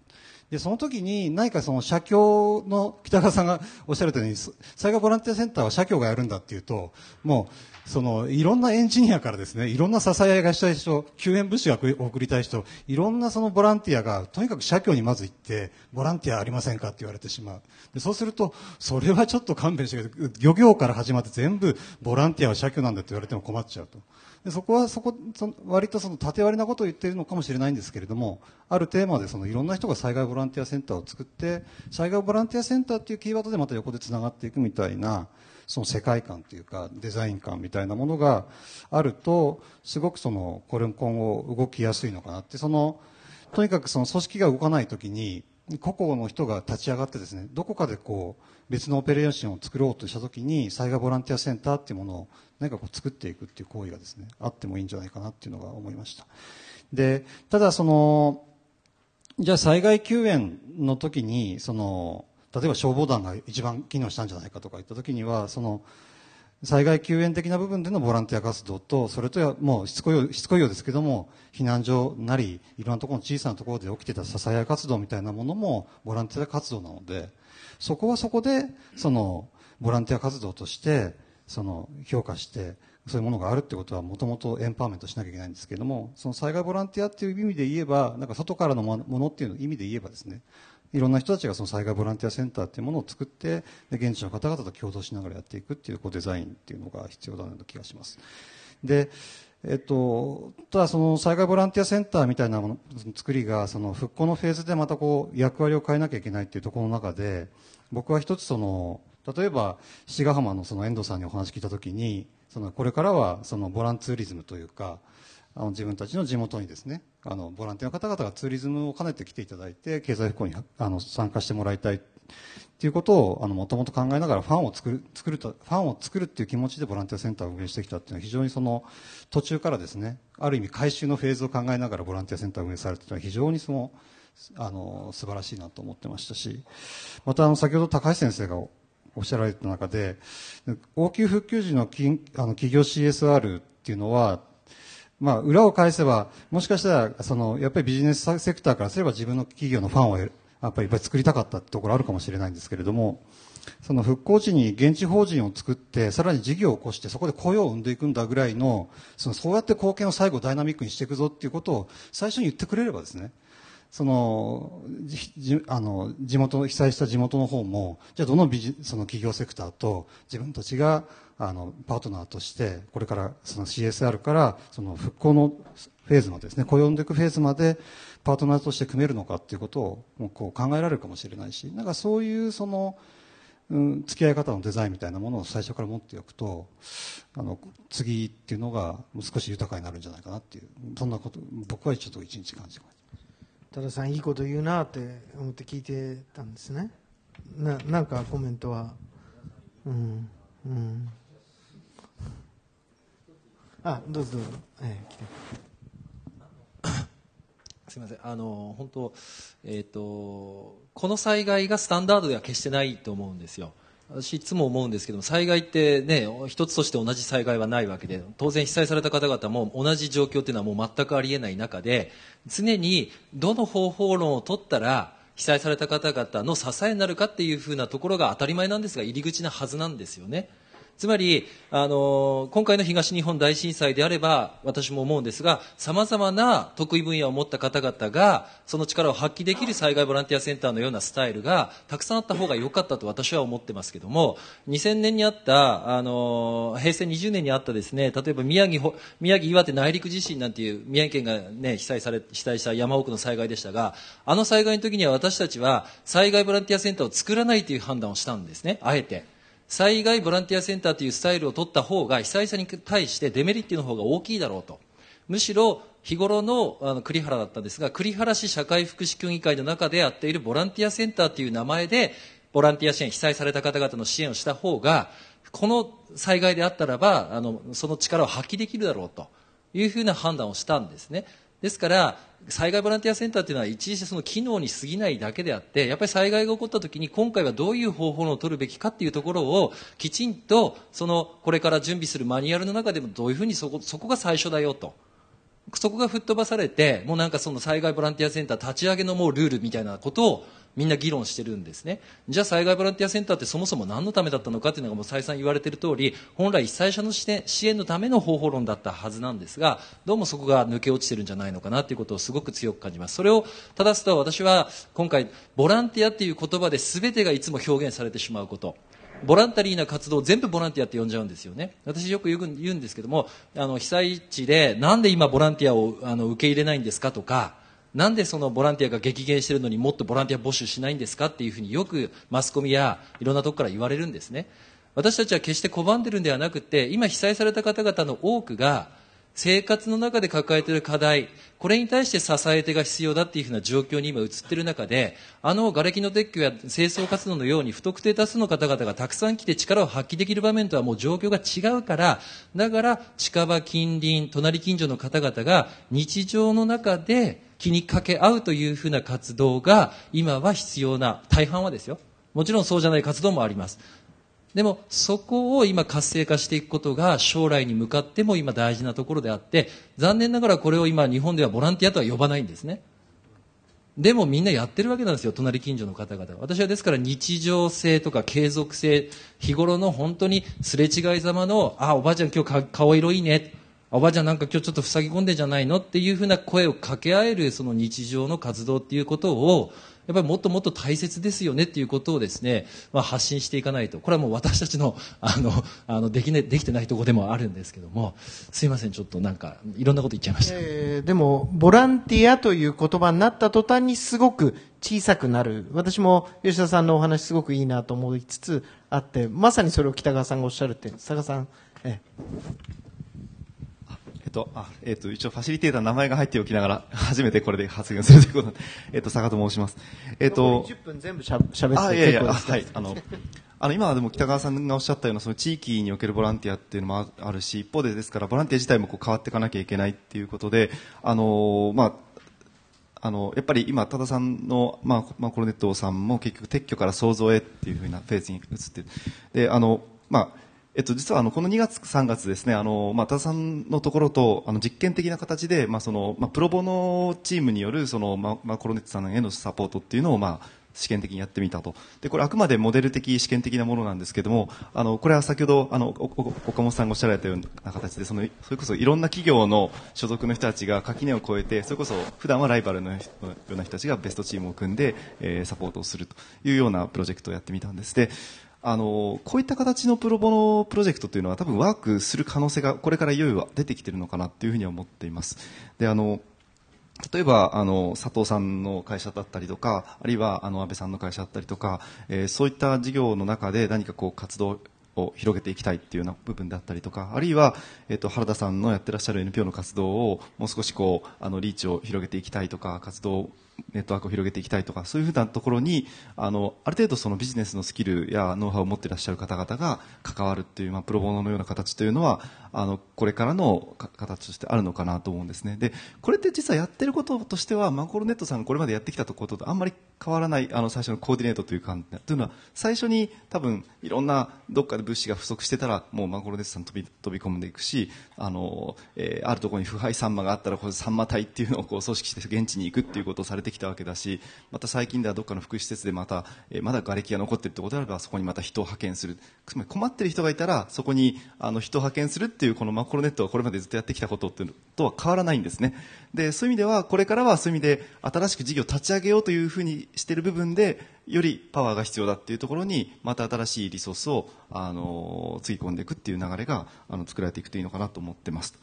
で、その時に何かその社協の北川さんがおっしゃるように、災害ボランティアセンターは社協がやるんだっていうと、もう、その、いろんなエンジニアからですね、いろんな支え合いがしたい人、救援物資が送りたい人、いろんなそのボランティアが、とにかく社協にまず行って、ボランティアありませんかって言われてしまう。でそうすると、それはちょっと勘弁してくれ。漁業から始まって全部ボランティアは社協なんだって言われても困っちゃうと。でそこはそこそ割とその縦割りなことを言っているのかもしれないんですけれどもあるテーマでそのいろんな人が災害ボランティアセンターを作って災害ボランティアセンターっていうキーワードでまた横でつながっていくみたいなその世界観というかデザイン感みたいなものがあるとすごくそのこれも今後動きやすいのかなって。そのとにかくその組織が動かない時に個々の人が立ち上がってですねどこかでこう別のオペレーションを作ろうとした時に災害ボランティアセンターっていうものを何かこう作っていくっていう行為がですねあってもいいんじゃないかなっていうのが思いました。でただそのじゃあ災害救援の時にその例えば消防団が一番機能したんじゃないかとか言った時にはその災害救援的な部分でのボランティア活動とそれともうしつこいしつこいようですけども避難所なりいろんなところの小さなところで起きてた支え合い活動みたいなものもボランティア活動なのでそこはそこでそのボランティア活動としてその評価してそういうものがあるってことはもともとエンパワーメントしなきゃいけないんですけどもその災害ボランティアっていう意味で言えばなんか外からのものっていう意味で言えばですねいろんな人たちがその災害ボランティアセンターっていうものを作って現地の方々と共同しながらやっていくっていうこうデザインっていうのが必要だなと気がします。でえっと、ただその災害ボランティアセンターみたいなもの作りがその復興のフェーズでまたこう役割を変えなきゃいけないっていうところの中で僕は一つその例えば志賀浜のその遠藤さんにお話聞いた時にそのこれからはそのボランツーリズムというか自分たちの地元にですねあのボランティアの方々がツーリズムを兼ねて来ていただいて経済復興にあの参加してもらいたいっていうことをあのもともと考えながらファンを作る作るとファンを作るっていう気持ちでボランティアセンターを運営してきたっていうのは非常にその途中からですねある意味回収のフェーズを考えながらボランティアセンターを運営されているのは非常にそのあの素晴らしいなと思ってましたしまたあの先ほど高橋先生がおっしゃられた中で応急復旧時のきあの企業 CSR っていうのはまあ、裏を返せば、もしかしたら、その、やっぱりビジネスセクターからすれば自分の企業のファンをやっぱり作りたかったってところあるかもしれないんですけれども、その復興地に現地法人を作って、さらに事業を起こして、そこで雇用を生んでいくんだぐらいの、そのそうやって貢献を最後ダイナミックにしていくぞっていうことを最初に言ってくれればですね、その、じあの、地元、被災した地元の方も、じゃあどのビジその企業セクターと自分たちが、あの、パートナーとして、これからその CSR から、その復興のフェーズまでですね、雇用んでいくフェーズまで、パートナーとして組めるのかっていうことを、もうこう考えられるかもしれないし、なんかそういうその、うん、付き合い方のデザインみたいなものを最初から持っておくと、あの、次っていうのが少し豊かになるんじゃないかなっていう、そんなこと、僕はちょっと一日感じました。多田さんいいこと言うなって思って聞いてたんですね。ななんかコメントは。うんうん。あどうぞどうぞ、ええ、[COUGHS] すみません。あの本当えっ、ー、とこの災害がスタンダードでは決してないと思うんですよ。私いつも思うんですけども災害ってね一つとして同じ災害はないわけで当然被災された方々も同じ状況っていうのはもう全くありえない中で常にどの方法論を取ったら被災された方々の支えになるかっていうふうなところが当たり前なんですが入り口なはずなんですよね。つまり、あの、今回の東日本大震災であれば、私も思うんですが、様々な得意分野を持った方々が、その力を発揮できる災害ボランティアセンターのようなスタイルが、たくさんあった方が良かったと私は思ってますけども、2000年にあった、あの、平成20年にあったですね、例えば宮城、宮城岩手内陸地震なんていう宮城県がね、被災され、被災した山奥の災害でしたが、あの災害の時には私たちは、災害ボランティアセンターを作らないという判断をしたんですね、あえて。災害ボランティアセンターというスタイルを取った方が被災者に対してデメリットの方が大きいだろうと。むしろ日頃のあの栗原だったんですが栗原市社会福祉協議会の中でやっているボランティアセンターという名前でボランティア支援被災された方々の支援をした方がこの災害であったらばあのその力を発揮できるだろうというふうな判断をしたんですね。ですから災害ボランティアセンターというのは一時その機能に過ぎないだけであってやっぱり災害が起こった時に今回はどういう方法を取るべきかっていうところをきちんとそのこれから準備するマニュアルの中でもどういうふうにそこそこが最初だよと。そこが吹っ飛ばされて、もうなんかその災害ボランティアセンター立ち上げのもうルールみたいなことをみんな議論してるんですね。じゃあ災害ボランティアセンターってそもそも何のためだったのかっていうのがもう再三言われている通り、本来被災者の支援支援のための方法論だったはずなんですが、どうもそこが抜け落ちてるんじゃないのかなということをすごく強く感じます。それを正すと私は今回、ボランティアっていう言葉で全てがいつも表現されてしまうこと。ボランタリーな活動を全部ボランティアって呼んじゃうんですよね。私よく言う言うんですけども、あの、被災地でなんで今ボランティアをあの受け入れないんですかとか、なんでそのボランティアが激減しているのにもっとボランティア募集しないんですかっていうふうによくマスコミやいろんなとこから言われるんですね。私たちは決して拒んでるんではなくて、今被災された方々の多くが、生活の中で抱えている課題、これに対して支え手が必要だっていうふうな状況に今移っている中で、あの瓦礫の撤去や清掃活動のように不特定多数の方々がたくさん来て力を発揮できる場面とはもう状況が違うから、だから近場近隣、隣近所の方々が日常の中で気にかけ合うというふうな活動が今は必要な、大半はですよ。もちろんそうじゃない活動もあります。でもそこを今活性化していくことが将来に向かっても今大事なところであって残念ながらこれを今日本ではボランティアとは呼ばないんですねでもみんなやってるわけなんですよ隣近所の方々私はですから日常性とか継続性日頃の本当にすれ違いざまのあおばあちゃん今日顔色いいねおばあちゃんなんか今日ちょっと塞ぎ込んでんじゃないの？っていうふうな声を掛け合えるその日常の活動っていうことをやっぱりもっともっと大切ですよねっていうことをですね、まあ、発信していかないと。これはもう私たちのあのあのでき,、ね、できてないところでもあるんですけども。すいませんちょっとなんかいろんなこと言っちゃいました、えーでも、ボランティアという言葉になった途端にすごく小さくなる。私も吉田さんのお話すごくいいなと思いつつあって、まさにそれを北川さんがおっしゃるって、佐賀さん、ええ。と、あ、えっと、一応ファシリテーターの名前が入っておきながら、[LAUGHS] 初めてこれで発言するということで、[LAUGHS] えっと、坂と申します。えっと、残り10分全部しゃ喋ってあ、いやいや、はい、あの、[LAUGHS] あの、今はでも北川さんがおっしゃったような、その地域におけるボランティアっていうのもああるし、一方でですから、ボランティア自体もこう変わっていかなきゃいけないっていうことで、あの、まあ、あの、やっぱり今、多田さんの、まあ、まあ、コロネットさんも結局撤去から創造へっていうふうなフェーズに移ってるで、あの、まあ、えっと、実はあの、この2月、3月ですね、あの、まあ、多田さんのところと、あの、実験的な形で、まあ、その、まあ、プロボノチームによる、その、まあ、まあ、コロネットさんへのサポートっていうのを、まあ、試験的にやってみたと。で、これあくまでモデル的、試験的なものなんですけども、あの、これは先ほど、あの、岡本さんがおっしゃられたような形で、その、それこそいろんな企業の所属の人たちが垣根を越えて、それこそ普段はライバルのような人たちがベストチームを組んで、えーサポートをするというようなプロジェクトをやってみたんです。で、あの、こういった形のプロボノプロジェクトというのは多分ワークする可能性がこれからいよいよ出てきているのかなっていうふうには思っています。で、あの、例えばあの佐藤さんの会社だったりとかあるいはあの安倍さんの会社だったりとか、えーそういった事業の中で何かこう活動を広げていきたいっていうような部分だったりとかあるいは、えっと原田さんのやってらっしゃる NPO の活動をもう少しこうあのリーチを広げていきたいとか活動ネットワークを広げていきたいとかそういうふうなところにあのある程度そのビジネスのスキルやノウハウを持っていらっしゃる方々が関わるっていう、まあ、プロボノのような形というのはあのこれからのか形としてあるのかなと思うんですね。でこれって実はやってることとしてはマコロネットさんがこれまでやってきたこととあんまり変わらないあの最初のコーディネートというかというのは最初に多分いろんなどっかで物資が不足してたらもうマコロネットさん飛び飛び込んでいくしあの、えーあるところに腐敗サンマがあったらこれサンマ隊っていうのをこう組織して現地に行くっていうことをされてきたわけだしまた最近ではどっかの福祉施設でまた、えーまだ瓦礫が残っているってことであればそこにまた人を派遣する。つまり困っている人がいたらそこにあの人を派遣するっていうこのマコロネットはこれまでずっとやってきたことってとは変わらないんですね。でそういう意味ではこれからはそういう意味で新しく事業を立ち上げようというふうにしている部分でよりパワーが必要だっていうところにまた新しいリソースをあのつぎ込んでいくっていう流れがあの作られていくといいのかなと思ってます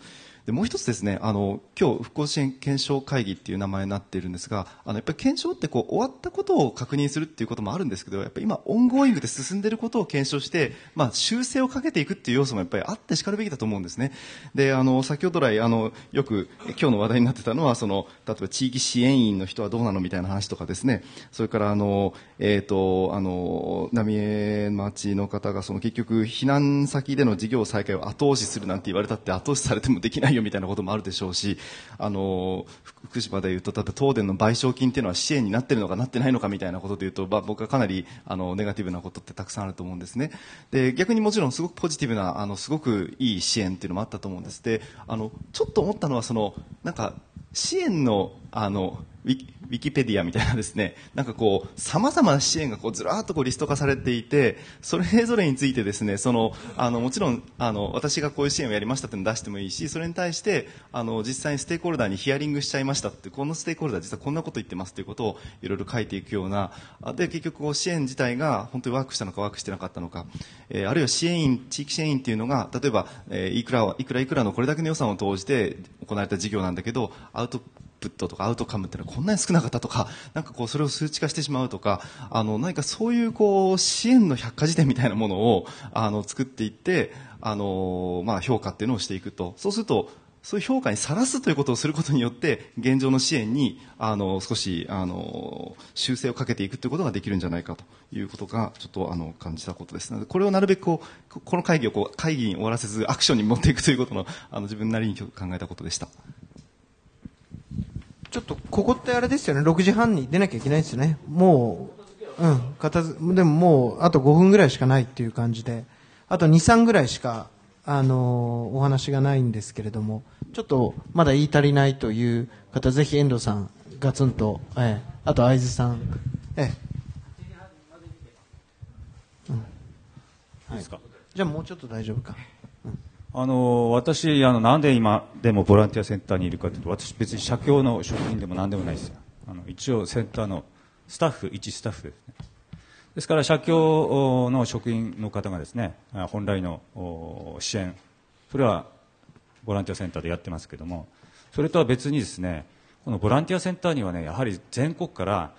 でもう一つですねあの今日復興支援検証会議っていう名前になっているんですがあのやっぱり検証ってこう終わったことを確認するっていうこともあるんですけどやっぱ今 ongoing で進んでいることを検証して、まあ、修正をかけていくっていう要素もやっぱりあってしかるべきだと思うんですね。であの先ほど来あのよく今日の話題になってたのはその例えば地域支援員の人はどうなのみたいな話とかですね。それからあの、えー、とあの浪江町の方がその結局避難先での事業再開を後押しするなんて言われたって後押しされてもできないないよみたいなこともあるでしょうし、あの、福島でいうと、ただ東電の賠償金っていうのは支援になってるのかなってないのかみたいなことでいうと、まあ、僕はかなりあのネガティブなことってたくさんあると思うんですね。で、逆にもちろんすごくポジティブな、あの、すごくいい支援っていうのもあったと思うんです。で、あの、ちょっと思ったのは、その、なんか、支援の、あの、ウウィキペディアみたいなですね、なんかこう、様々な支援がこうずらっとこうリスト化されていて、それぞれについてですね、その、あの、もちろん、あの、私がこういう支援をやりましたっていうのを出してもいいし、それに対して、あの、実際にステークホルダーにヒアリングしちゃいましたって、このステークホルダー実はこんなこと言ってますということをいろいろ書いていくような、で、結局こう支援自体が本当にワークしたのかワークしてなかったのか、えー、あるいは支援員、地域支援員っていうのが、例えば、えー、いくら、いくらいくらのこれだけの予算を投じて行われた事業なんだけど、アウトプットとかアウトカムっていうのはこんなに少なかったとか、なんかこうそれを数値化してしまうとか、あの何かそういうこう支援の百科事典みたいなものをあの作っていって、あのまあ評価っていうのをしていくと。そうするとそういう評価にさらすということをすることによって、現状の支援に、あの、少し、あの、修正をかけていくということができるんじゃないかということが、ちょっと、あの、感じたことですので、これをなるべくこう、この会議をこう、会議に終わらせず、アクションに持っていくということの、あの、自分なりに考えたことでした。ちょっとここってあれですよね、6時半に出なきゃいけないですよね。もう、うん、片付、でももうあと5分ぐらいしかないっていう感じで、あと2、3ぐらいしか、あのー、お話がないんですけれども、ちょっとまだ言い足りないという方、ぜひ遠藤さん、ガツンと、ええ、あと会津さん、ええ。うん。はい、じゃあもうちょっと大丈夫か。あの私あの、なんで今でもボランティアセンターにいるかというと、私、別に社協の職員でもなんでもないですよ、あの一応、センターのスタッフ、一スタッフですね。ですから、社協の職員の方がですね、本来の支援、それはボランティアセンターでやってますけども、それとは別にですね、このボランティアセンターにはね、やはり全国から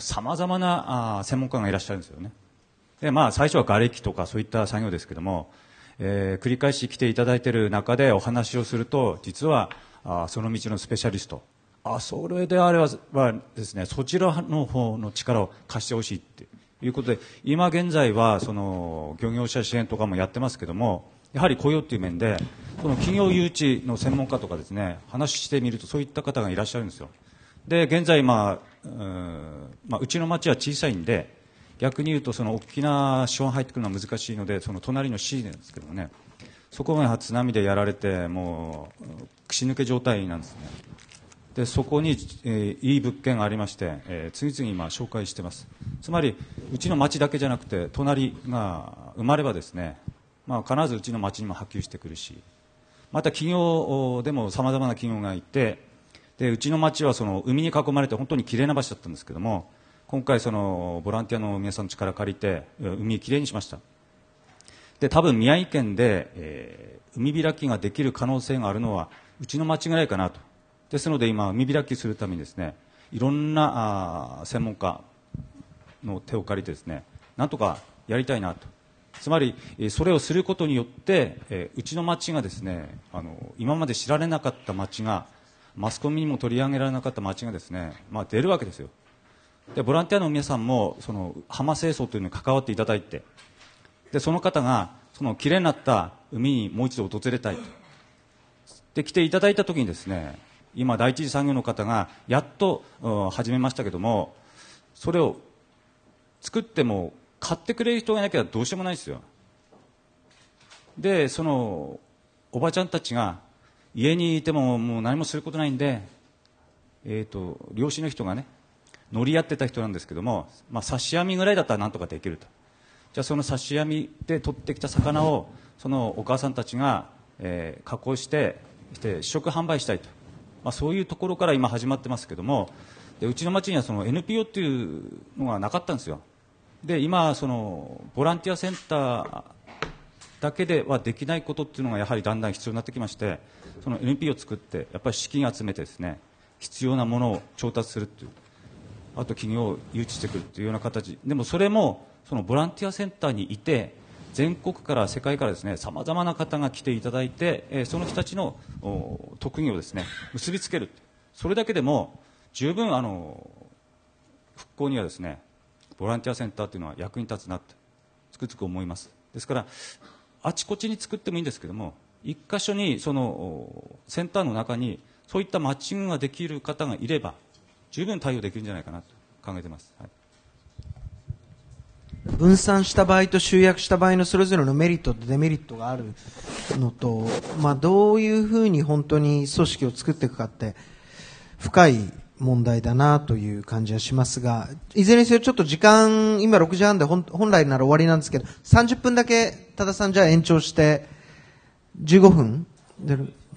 さまざまなあ専門家がいらっしゃるんですよね。で、まあ、最初は瓦礫とかそういった作業ですけども、えー、繰り返し来ていただいている中でお話をすると実はあその道のスペシャリスト。あそれであればですねそちらの方の力を貸してほしいっていうことで今現在はその漁業者支援とかもやってますけどもやはり雇用という面でその企業誘致の専門家とかですね話してみるとそういった方がいらっしゃるんですよ。で現在、まあうんまあ、うちの町は小さいんで逆に言うとその大きな資本入ってくるのは難しいのでその隣の C なんですけどね。そこが津波でやられてもう串抜け状態なんですね。でそこに、えー、いい物件がありまして、えー、次々今紹介してます。つまりうちの町だけじゃなくて隣が生まればですね、まあ、必ずうちの町にも波及してくるしまた企業でもさまざまな企業がいてでうちの町はその海に囲まれて本当にきれいな場所だったんですけども今回そのボランティアの皆さんの力を借りて海をきれいにしました。で多分宮城県で、えー、海開きができる可能性があるのはうちの町ぐらいかなと。ですので今海開きするためにですねいろんなあ専門家の手を借りてですねなんとかやりたいなと。つまり、それをすることによって、えうちの町がですねあの今まで知られなかった町がマスコミにも取り上げられなかった町がですね、まあ、出るわけですよ。でボランティアの皆さんもその浜清掃というのに関わっていただいてでその方がその綺麗になった海にもう一度訪れたいと。で来ていただいた時にですね今第一次産業の方がやっと始めましたけどもそれを作っても買ってくれる人がいなきゃどうしようもないですよ。でそのおばちゃんたちが家にいてももう何もすることないんで、えーと漁師の人がね乗り合ってた人なんですけども、まあ、刺し網ぐらいだったらなんとかできると。じゃあその刺し網で取ってきた魚をそのお母さんたちが、えー、加工してして試食販売したいと、まあ、そういうところから今始まってますけどもでうちの町にはその NPO っていうのがなかったんですよ。で今そのボランティアセンターだけではできないことっていうのがやはりだんだん必要になってきましてその NPO を作ってやっぱり資金集めてですね必要なものを調達するっていう。あと企業を誘致してくるというような形。でもそれもそのボランティアセンターにいて全国から世界からですねさまざまな方が来ていただいて、えその人たちの特技をですね結びつける。それだけでも十分あの復興にはですねボランティアセンターというのは役に立つなってつくづく思います。ですからあちこちに作ってもいいんですけども一箇所にそのセンターの中にそういったマッチングができる方がいれば十分対応できるんじゃないかなと考えています、はい分散した場合と集約した場合のそれぞれのメリットとデメリットがあるのと、まあ、どういうふうに本当に組織を作っていくかって深い問題だなという感じはしますが、いずれにせよちょっと時間、今6時半で本来なら終わりなんですけど、30分だけ多田さんじゃあ延長して、15分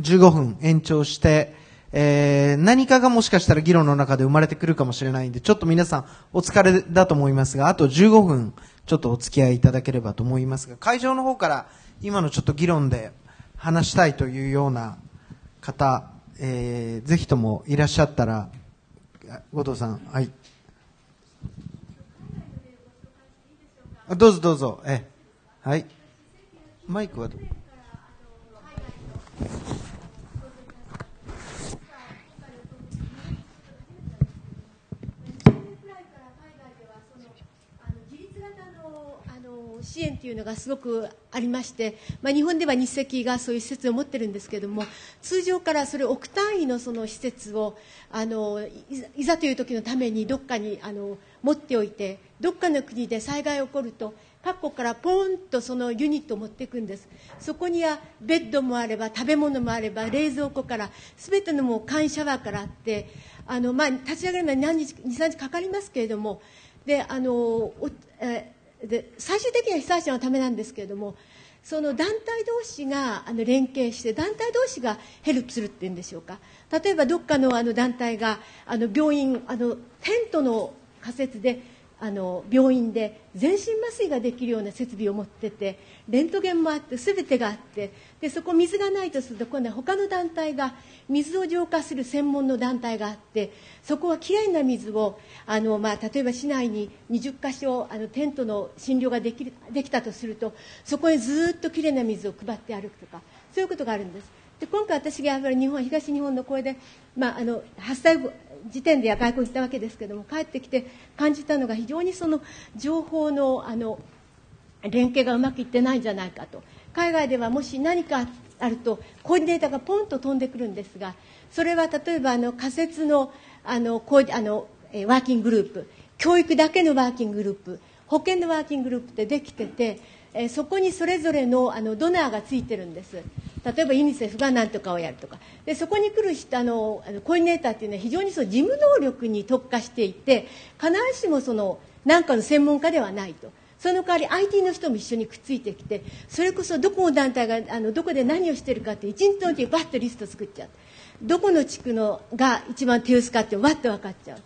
?15 分延長して、えー何かがもしかしたら議論の中で生まれてくるかもしれないんで、ちょっと皆さんお疲れだと思いますが、あと15分ちょっとお付き合いいただければと思いますが、会場の方から今のちょっと議論で話したいというような方、えーぜひともいらっしゃったら、後藤さん、はい。どうぞどうぞ、えはい。マイクはどあの支援というのがすごくありまして、まあ、日本では日赤がそういう施設を持ってるんですけれども通常からそれ億単位のその施設をあのいざという時のためにどっかにあの持っておいてどっかの国で災害が起こると各国からポンとそのユニットを持っていくんです。そこにはベッドもあれば食べ物もあれば冷蔵庫から全てのもう簡易シャワーからあってあの、まあ、立ち上げるまで何日23日かかりますけれどもであのおえーで最終的には被災者のためなんですけれどもその団体同士があの連携して団体同士がヘルプするっていうんでしょうか。例えばどっかのあの団体があの病院あのテントの仮設であの病院で全身麻酔ができるような設備を持っててレントゲンもあって全てがあってでそこ水がないとすると今度は他の団体が水を浄化する専門の団体があってそこはきれいな水をあの、まあ、例えば市内に20箇所あのテントの診療ができできたとするとそこへずっときれいな水を配って歩くとかそういうことがあるんです。で今回私が日本東日本の声で、まあ、あの発災時点では外国に行ったわけですけれども帰ってきて感じたのが非常にその情報のあの連携がうまくいってないんじゃないかと。海外ではもし何かあるとコーディネーターがポンと飛んでくるんですがそれは例えばあの仮設のあのこうあのワーキンググループ教育だけのワーキンググループ保険のワーキンググループってできてて、えそこにそれぞれのあのドナーがついてるんです。例えばユニセフが何とかをやるとか。でそこに来る人あのあのコーディネーターっていうのは非常にその事務能力に特化していて必ずしもその何かの専門家ではないと。その代わり IT の人も一緒にくっついてきてそれこそどこの団体があのどこで何をしてるかって一日のうちにバッとリスト作っちゃう。どこの地区のが一番手薄かってわっと分かっちゃう。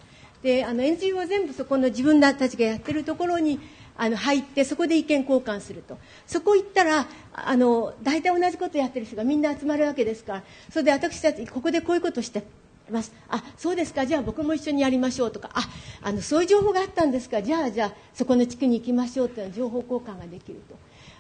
であの NGO は全部そこの自分たちがやってるところにあの入ってそこで意見交換すると。そこ行ったらあの大体同じことやってる人がみんな集まるわけですから。それで私たちここでこういうことしてます。あそうですか。じゃあ僕も一緒にやりましょうとか。ああのそういう情報があったんですか。じゃあじゃあそこの地区に行きましょうという情報交換ができると。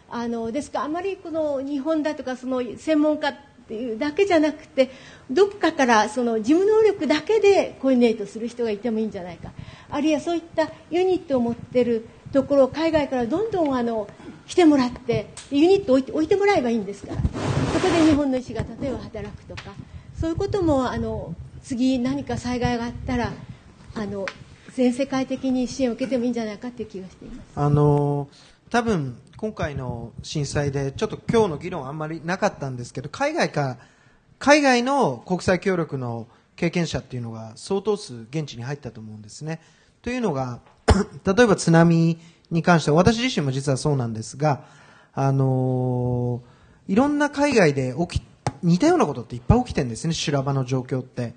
あのですからあまりこの日本だとかその専門家っていうだけじゃなくてどっかからその事務能力だけでコーディネートする人がいてもいいんじゃないか。あるいはそういったユニットを持ってるところを海外からどんどんあの来てもらってユニット置いて置いてもらえばいいんですからそこで日本の医師が例えば働くとかそういうこともあの次何か災害があったらあの全世界的に支援を受けてもいいんじゃないかという気がしています。あの多分今回の震災でちょっと今日の議論あんまりなかったんですけど海外か海外の国際協力の経験者っていうのが相当数現地に入ったと思うんですね。というのが例えば津波に関しては私自身も実はそうなんですが、あのいろんな海外で起き似たようなことっていっぱい起きてるんですね修羅場の状況って。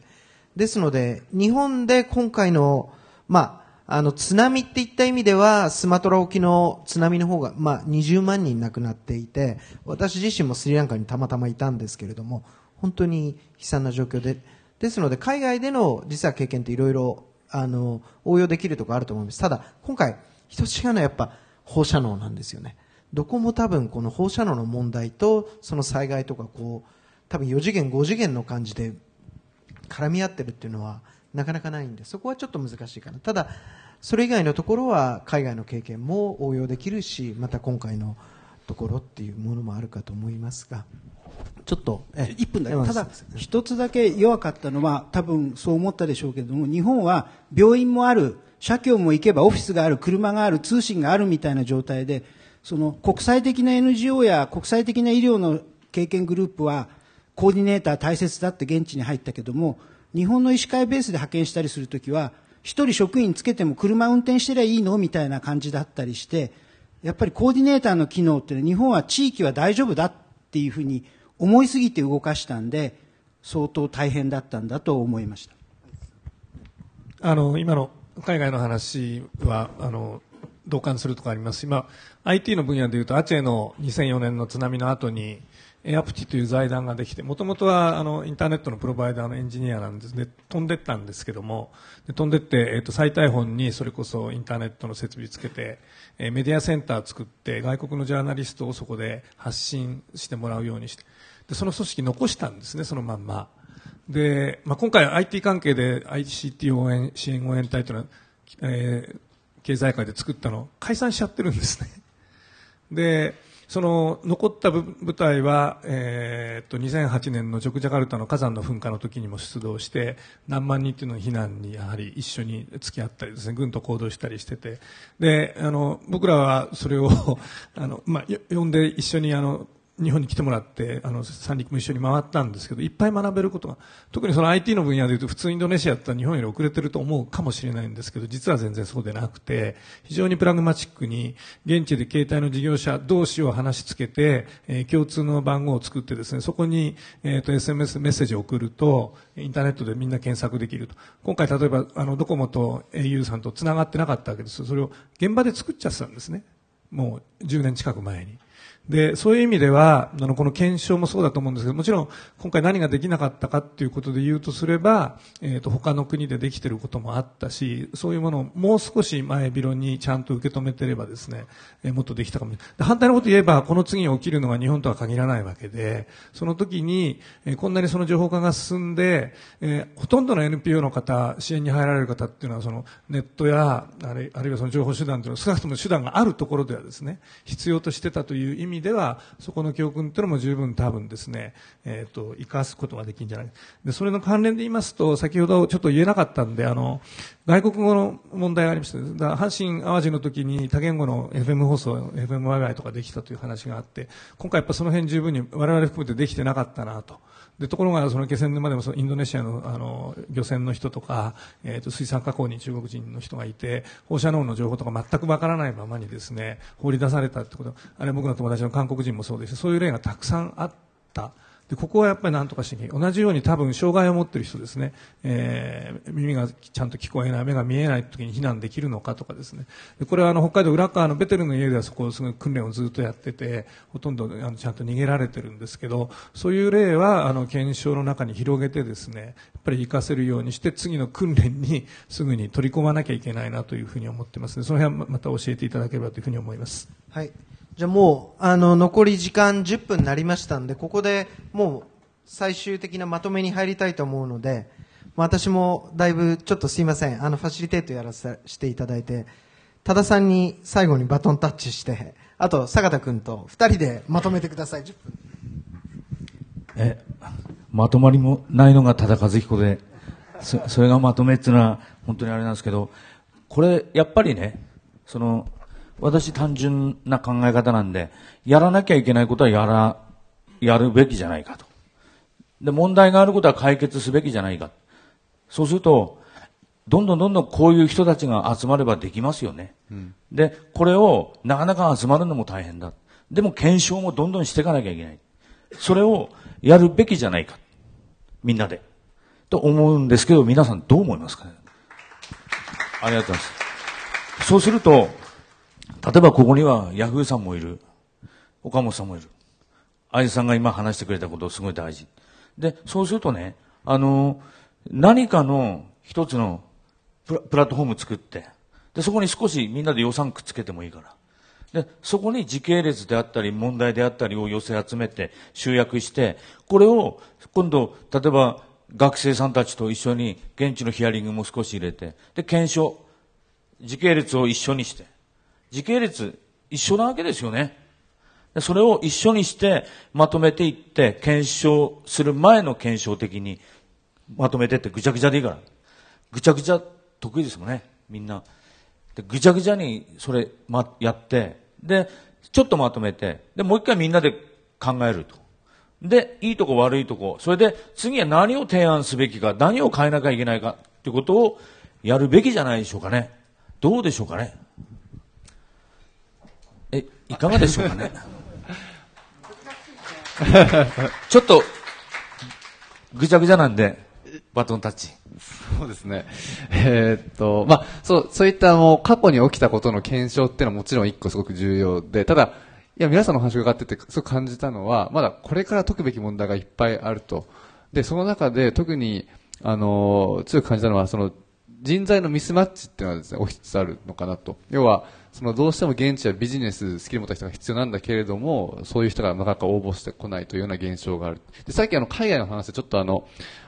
ですので日本で今回のまあ、あの津波っていった意味ではスマトラ沖の津波の方が、まあ、20万人亡くなっていて私自身もスリランカにたまたまいたんですけれども本当に悲惨な状況でですので海外での実は経験っていろいろあの応用できるところあると思います。ただ今回一つ違うのはやっぱ放射能なんですよね。どこも多分この放射能の問題とその災害とかこう多分4次元5次元の感じで絡み合ってるっていうのはなかなかないんでそこはちょっと難しいかな。ただそれ以外のところは海外の経験も応用できるしまた今回のところっていうものもあるかと思いますが。ちょっと、え1分だけ。山ただ一つだけ弱かったのは多分そう思ったでしょうけれども日本は病院もある社協も行けばオフィスがある車がある通信があるみたいな状態でその国際的な NGO や国際的な医療の経験グループはコーディネーター大切だって現地に入ったけども日本の医師会ベースで派遣したりするときは一人職員つけても車運転してりゃいいのみたいな感じだったりしてやっぱりコーディネーターの機能って日本は地域は大丈夫だっていうふうに思いすぎて動かしたんで相当大変だったんだと思いました。あの今の海外の話はあの同感するところあります。し、まあ、IT の分野でいうとアチェの2004年の津波の後にエアプティという財団ができてもともとはあのインターネットのプロバイダーのエンジニアなんです。で飛んでったんですけどもで飛んでって、えっと最大本にそれこそインターネットの設備つけて、えーメディアセンター作って外国のジャーナリストをそこで発信してもらうようにしてでその組織残したんですねそのまんま。で、まあ、今回 IT 関係で ICT 応援支援応援隊というのは、えー経済界で作ったの解散しちゃってるんですね。でその残った部隊は、えーっと2008年のジョクジャカルタの火山の噴火の時にも出動して何万人というのの避難にやはり一緒に付き合ったりですね軍と行動したりしてて。であの僕らはそれをあの、まあ、呼んで一緒にあの日本に来てもらってあの三陸も一緒に回ったんですけどいっぱい学べることが特にその IT の分野でいうと普通インドネシアだったら日本より遅れてると思うかもしれないんですけど実は全然そうでなくて非常にプラグマチックに現地で携帯の事業者同士を話しつけて、えー共通の番号を作ってですねそこに、えー、と SMS メッセージを送るとインターネットでみんな検索できると。今回例えばあのドコモと au さんとつながってなかったわけです。それを現場で作っちゃってたんですね。もう10年近く前に。で、そういう意味では、あの、この検証もそうだと思うんですけど、もちろん、今回何ができなかったかっていうことで言うとすれば、えっ、と、他の国でできてることもあったし、そういうものをもう少し前広にちゃんと受け止めてればですね、えーもっとできたかもしれない。反対のこと言えば、この次に起きるのが日本とは限らないわけで、その時に、えーこんなにその情報化が進んで、えーほとんどの NPO の方、支援に入られる方っていうのは、そのネットや、あるあるいはその情報手段というのは、少なくとも手段があるところではですね、必要としてたという意味では、そこの教訓というのも十分多分ですね、えっ、と、生かすことができるんじゃないで、それの関連で言いますと、先ほどちょっと言えなかったんで、あの、外国語の問題がありました。だ阪神淡路の時に多言語の FM 放送、FM ワイワイとかできたという話があって、今回やっぱその辺十分に我々含めてできてなかったなと。でところがその気仙沼でもそのインドネシアのあの漁船の人とか、えー、と水産加工に中国人の人がいて放射能の情報とか全くわからないままにですね放り出されたってことあれ僕の友達の韓国人もそうですそういう例がたくさんあった。でここはやっぱり何とかして同じように多分障害を持っている人ですね、えー耳がちゃんと聞こえない目が見えない時に避難できるのかとかですねでこれはあの北海道浦川のベテルの家ではそこをすごい訓練をずっとやっててほとんどあのちゃんと逃げられてるんですけどそういう例はあの検証の中に広げてですねやっぱり活かせるようにして次の訓練にすぐに取り込まなきゃいけないなというふうに思ってますのでその辺はまた教えていただければというふうに思います。はい。じゃあもう、あの、残り時間10分になりましたんで、ここでもう最終的なまとめに入りたいと思うので、私もだいぶちょっとすいません、あの、ファシリテートやらせていただいて、多田さんに最後にバトンタッチして、あと、坂田君と二人でまとめてください。10分。え、まとまりもないのが多田和彦で、そそれがまとめっていうのは本当にあれなんですけど、これやっぱりね、その、私単純な考え方なんで、やらなきゃいけないことはやら、やるべきじゃないかと。で、問題があることは解決すべきじゃないか。そうすると、どんどんどんどんこういう人たちが集まればできますよね。で、これをなかなか集まるのも大変だ。でも検証もどんどんしていかなきゃいけない。それをやるべきじゃないか。みんなで。と思うんですけど、皆さんどう思いますかね？ありがとうございます。そうすると、例えばここにはヤフーさんもいる。岡本さんもいる。愛さんが今話してくれたことすごい大事。で、そうするとね、あの、何かの一つのプラプラットフォーム作って、で、そこに少しみんなで予算くっつけてもいいから。で、そこに時系列であったり、問題であったりを寄せ集めて、集約して、これを今度、例えば学生さんたちと一緒に現地のヒアリングも少し入れて、で、検証、時系列を一緒にして、時系列一緒なわけですよね。それを一緒にしてまとめていって検証する前の検証的にまとめてってぐちゃぐちゃでいいから。ぐちゃぐちゃ得意ですもんねみんな。でぐちゃぐちゃにそれ、ま、やって。でちょっとまとめて。でもう一回みんなで考えると。でいいとこ悪いとこ。それで次は何を提案すべきか何を変えなきゃいけないかってことをやるべきじゃないでしょうかね。どうでしょうかね。いかがでしょうかね [LAUGHS] ちょっと、ぐちゃぐちゃなんで、バトンタッチ。そうですね。えーっと、まあ、そう、そういったもう過去に起きたことの検証っていうのはもちろん一個すごく重要で、ただ、いや、皆さんの話を伺ってて、すごく感じたのは、まだこれから解くべき問題がいっぱいあると。で、その中で特に、あの、強く感じたのは、その、人材のミスマッチっていうのはですね、起きつつあるのかなと。要は、そのどうしても現地はビジネススキル持った人が必要なんだけれども、そういう人がなかなか応募してこないというような現象がある。で、さっきあの海外の話でちょっとあの、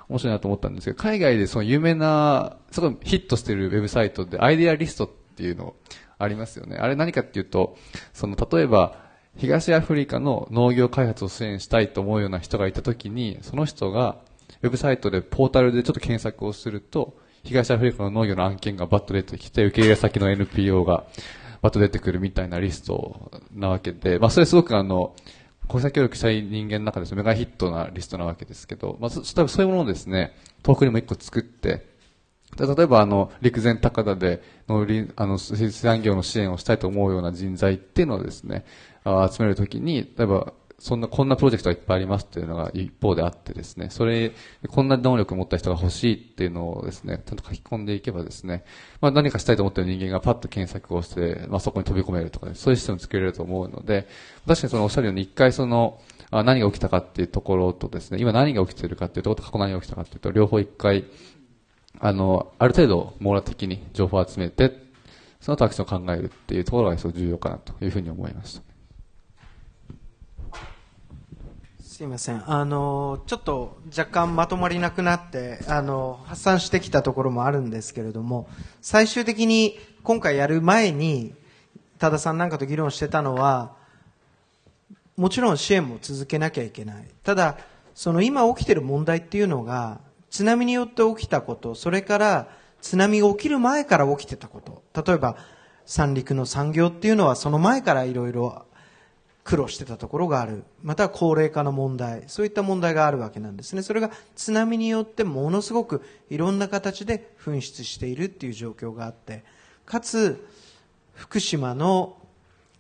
面白いなと思ったんですけど、海外でその有名な、すごいヒットしてるウェブサイトでアイデアリストっていうのありますよね。あれ何かっていうと、その例えば、東アフリカの農業開発を支援したいと思うような人がいたときに、その人がウェブサイトでポータルでちょっと検索をすると、東アフリカの農業の案件がバッと出てきて、受け入れ先の NPO がバッと出てくるみたいなリストなわけで、まあそれすごくあの、国際協力したい人間の中ですメガヒットなリストなわけですけど、まあ、そ多分そういうものをですね、遠くにも一個作って、例えばあの、陸前高田で農林、あの、水産業の支援をしたいと思うような人材っていうのをですね、集めるときに、例えば、そんな、こんなプロジェクトがいっぱいありますっていうのが一方であってですね、それ、こんな能力を持った人が欲しいっていうのをですね、ちゃんと書き込んでいけばですね、まあ何かしたいと思っている人間がパッと検索をして、まあそこに飛び込めるとか、ね、そういうシステムを作れると思うので、確かにそのおっしゃるように一回その、あ何が起きたかっていうところとですね、今何が起きているかっていうところと過去何が起きたかっていうと、両方一回、あの、ある程度網羅的に情報を集めて、その後アクションを考えるっていうところがすごく重要かなというふうに思いました。すいません。あの、ちょっと若干まとまりなくなって、あの、発散してきたところもあるんですけれども、最終的に今回やる前に、多田さんなんかと議論してたのは、もちろん支援も続けなきゃいけない。ただ、その今起きている問題っていうのが、津波によって起きたこと、それから津波が起きる前から起きてたこと。例えば、三陸の産業っていうのはその前からいろいろ苦労してたところがある。また高齢化の問題。そういった問題があるわけなんですね。それが津波によってものすごくいろんな形で噴出しているっていう状況があって、かつ、福島の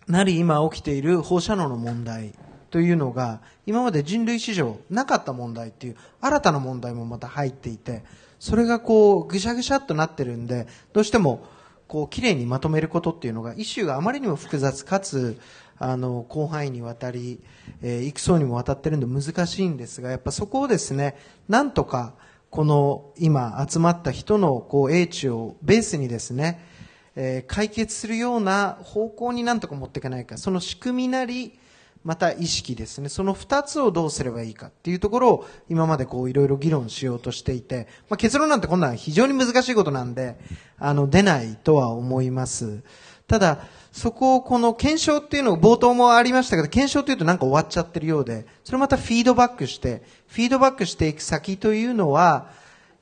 なり今起きている放射能の問題というのが今まで人類史上なかった問題っていう新たな問題もまた入っていてそれがこうぐしゃぐしゃっとなってるんでどうしてもこう綺麗にまとめることっていうのがイシューがあまりにも複雑かつあの広範囲にわたり、えー、幾層にもわたってるんで難しいんですがやっぱそこをですねなんとかこの今集まった人のこう英知をベースにですねえー、解決するような方向になんとか持っていかないか、その仕組みなり、また意識ですね。その二つをどうすればいいかっていうところを今までこういろいろ議論しようとしていて、まあ、結論なんてこんなん非常に難しいことなんで、あの、出ないとは思います。ただ、そこをこの検証っていうのを冒頭もありましたけど、検証っていうとなんか終わっちゃってるようで、それまたフィードバックして、フィードバックしていく先というのは、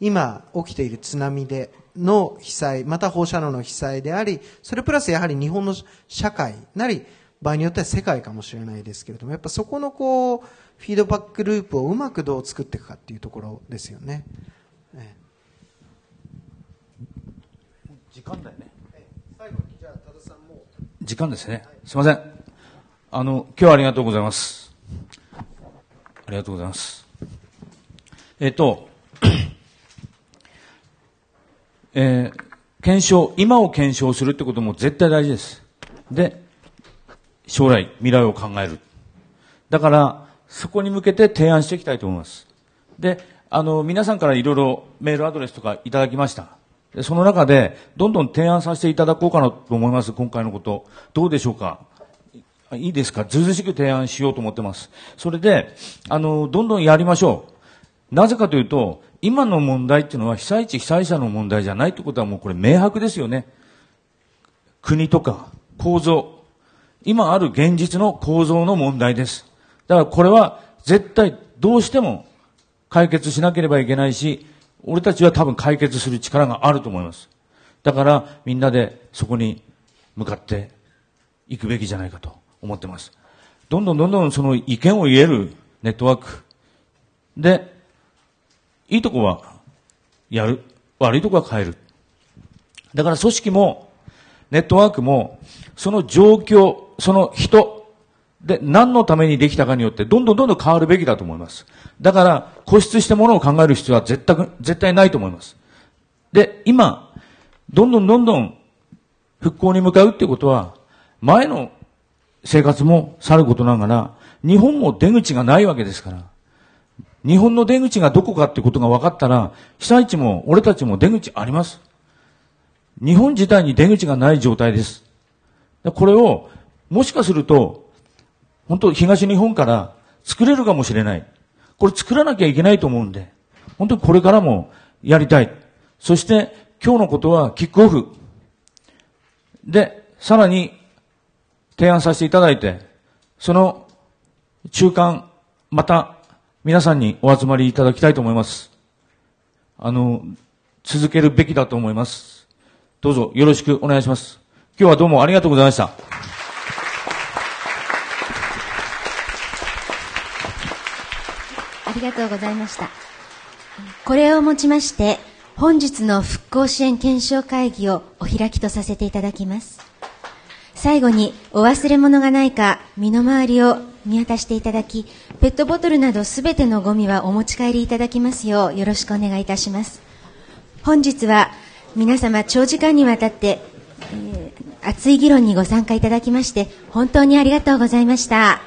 今起きている津波で、の被災、また放射能の被災であり、それプラスやはり日本の社会なり、場合によっては世界かもしれないですけれども、やっぱそこのこう、フィードバックループをうまくどう作っていくかっていうところですよね。時間だよね。最後に、じゃあ、多田さんも。時間ですね。すいません。あの、今日はありがとうございます。ありがとうございます。えっと、[COUGHS] えー検証、今を検証するってことも絶対大事です。で、将来、未来を考える。だから、そこに向けて提案していきたいと思います。で、あの、皆さんからいろいろメールアドレスとかいただきました。その中で、どんどん提案させていただこうかなと思います、今回のこと。どうでしょうか？いいですか？ずうずしく提案しようと思ってます。それで、あの、どんどんやりましょう。なぜかというと、今の問題っていうのは被災地被災者の問題じゃないってことはもうこれ明白ですよね。国とか構造、今ある現実の構造の問題です。だからこれは絶対どうしても解決しなければいけないし、俺たちは多分解決する力があると思います。だからみんなでそこに向かっていくべきじゃないかと思ってます。どんどんどんどんその意見を言えるネットワーク。で、いいとこはやる。悪いとこは変える。だから組織もネットワークもその状況、その人で何のためにできたかによってどんどんどんどん変わるべきだと思います。だから固執してものを考える必要は絶対、絶対ないと思います。で、今、どんどんどんどん復興に向かうってことは前の生活もさることながら日本も出口がないわけですから。日本の出口がどこかってことが分かったら、被災地も俺たちも出口あります。日本自体に出口がない状態です。これを、もしかすると、本当東日本から作れるかもしれない。これ作らなきゃいけないと思うんで、本当にこれからもやりたい。そして今日のことはキックオフ。で、さらに提案させていただいて、その中間、また皆さんにお集まりいただきたいと思います。あの、続けるべきだと思います。どうぞよろしくお願いします。今日はどうもありがとうございました。ありがとうございました。これをもちまして、本日の復興支援検証会議をお開きとさせていただきます。最後にお忘れ物がないか身の回りを見渡していただき、ペットボトルなどすべてのゴミはお持ち帰りいただきますようよろしくお願いいたします。本日は皆様長時間にわたって、えー熱い議論にご参加いただきまして本当にありがとうございました。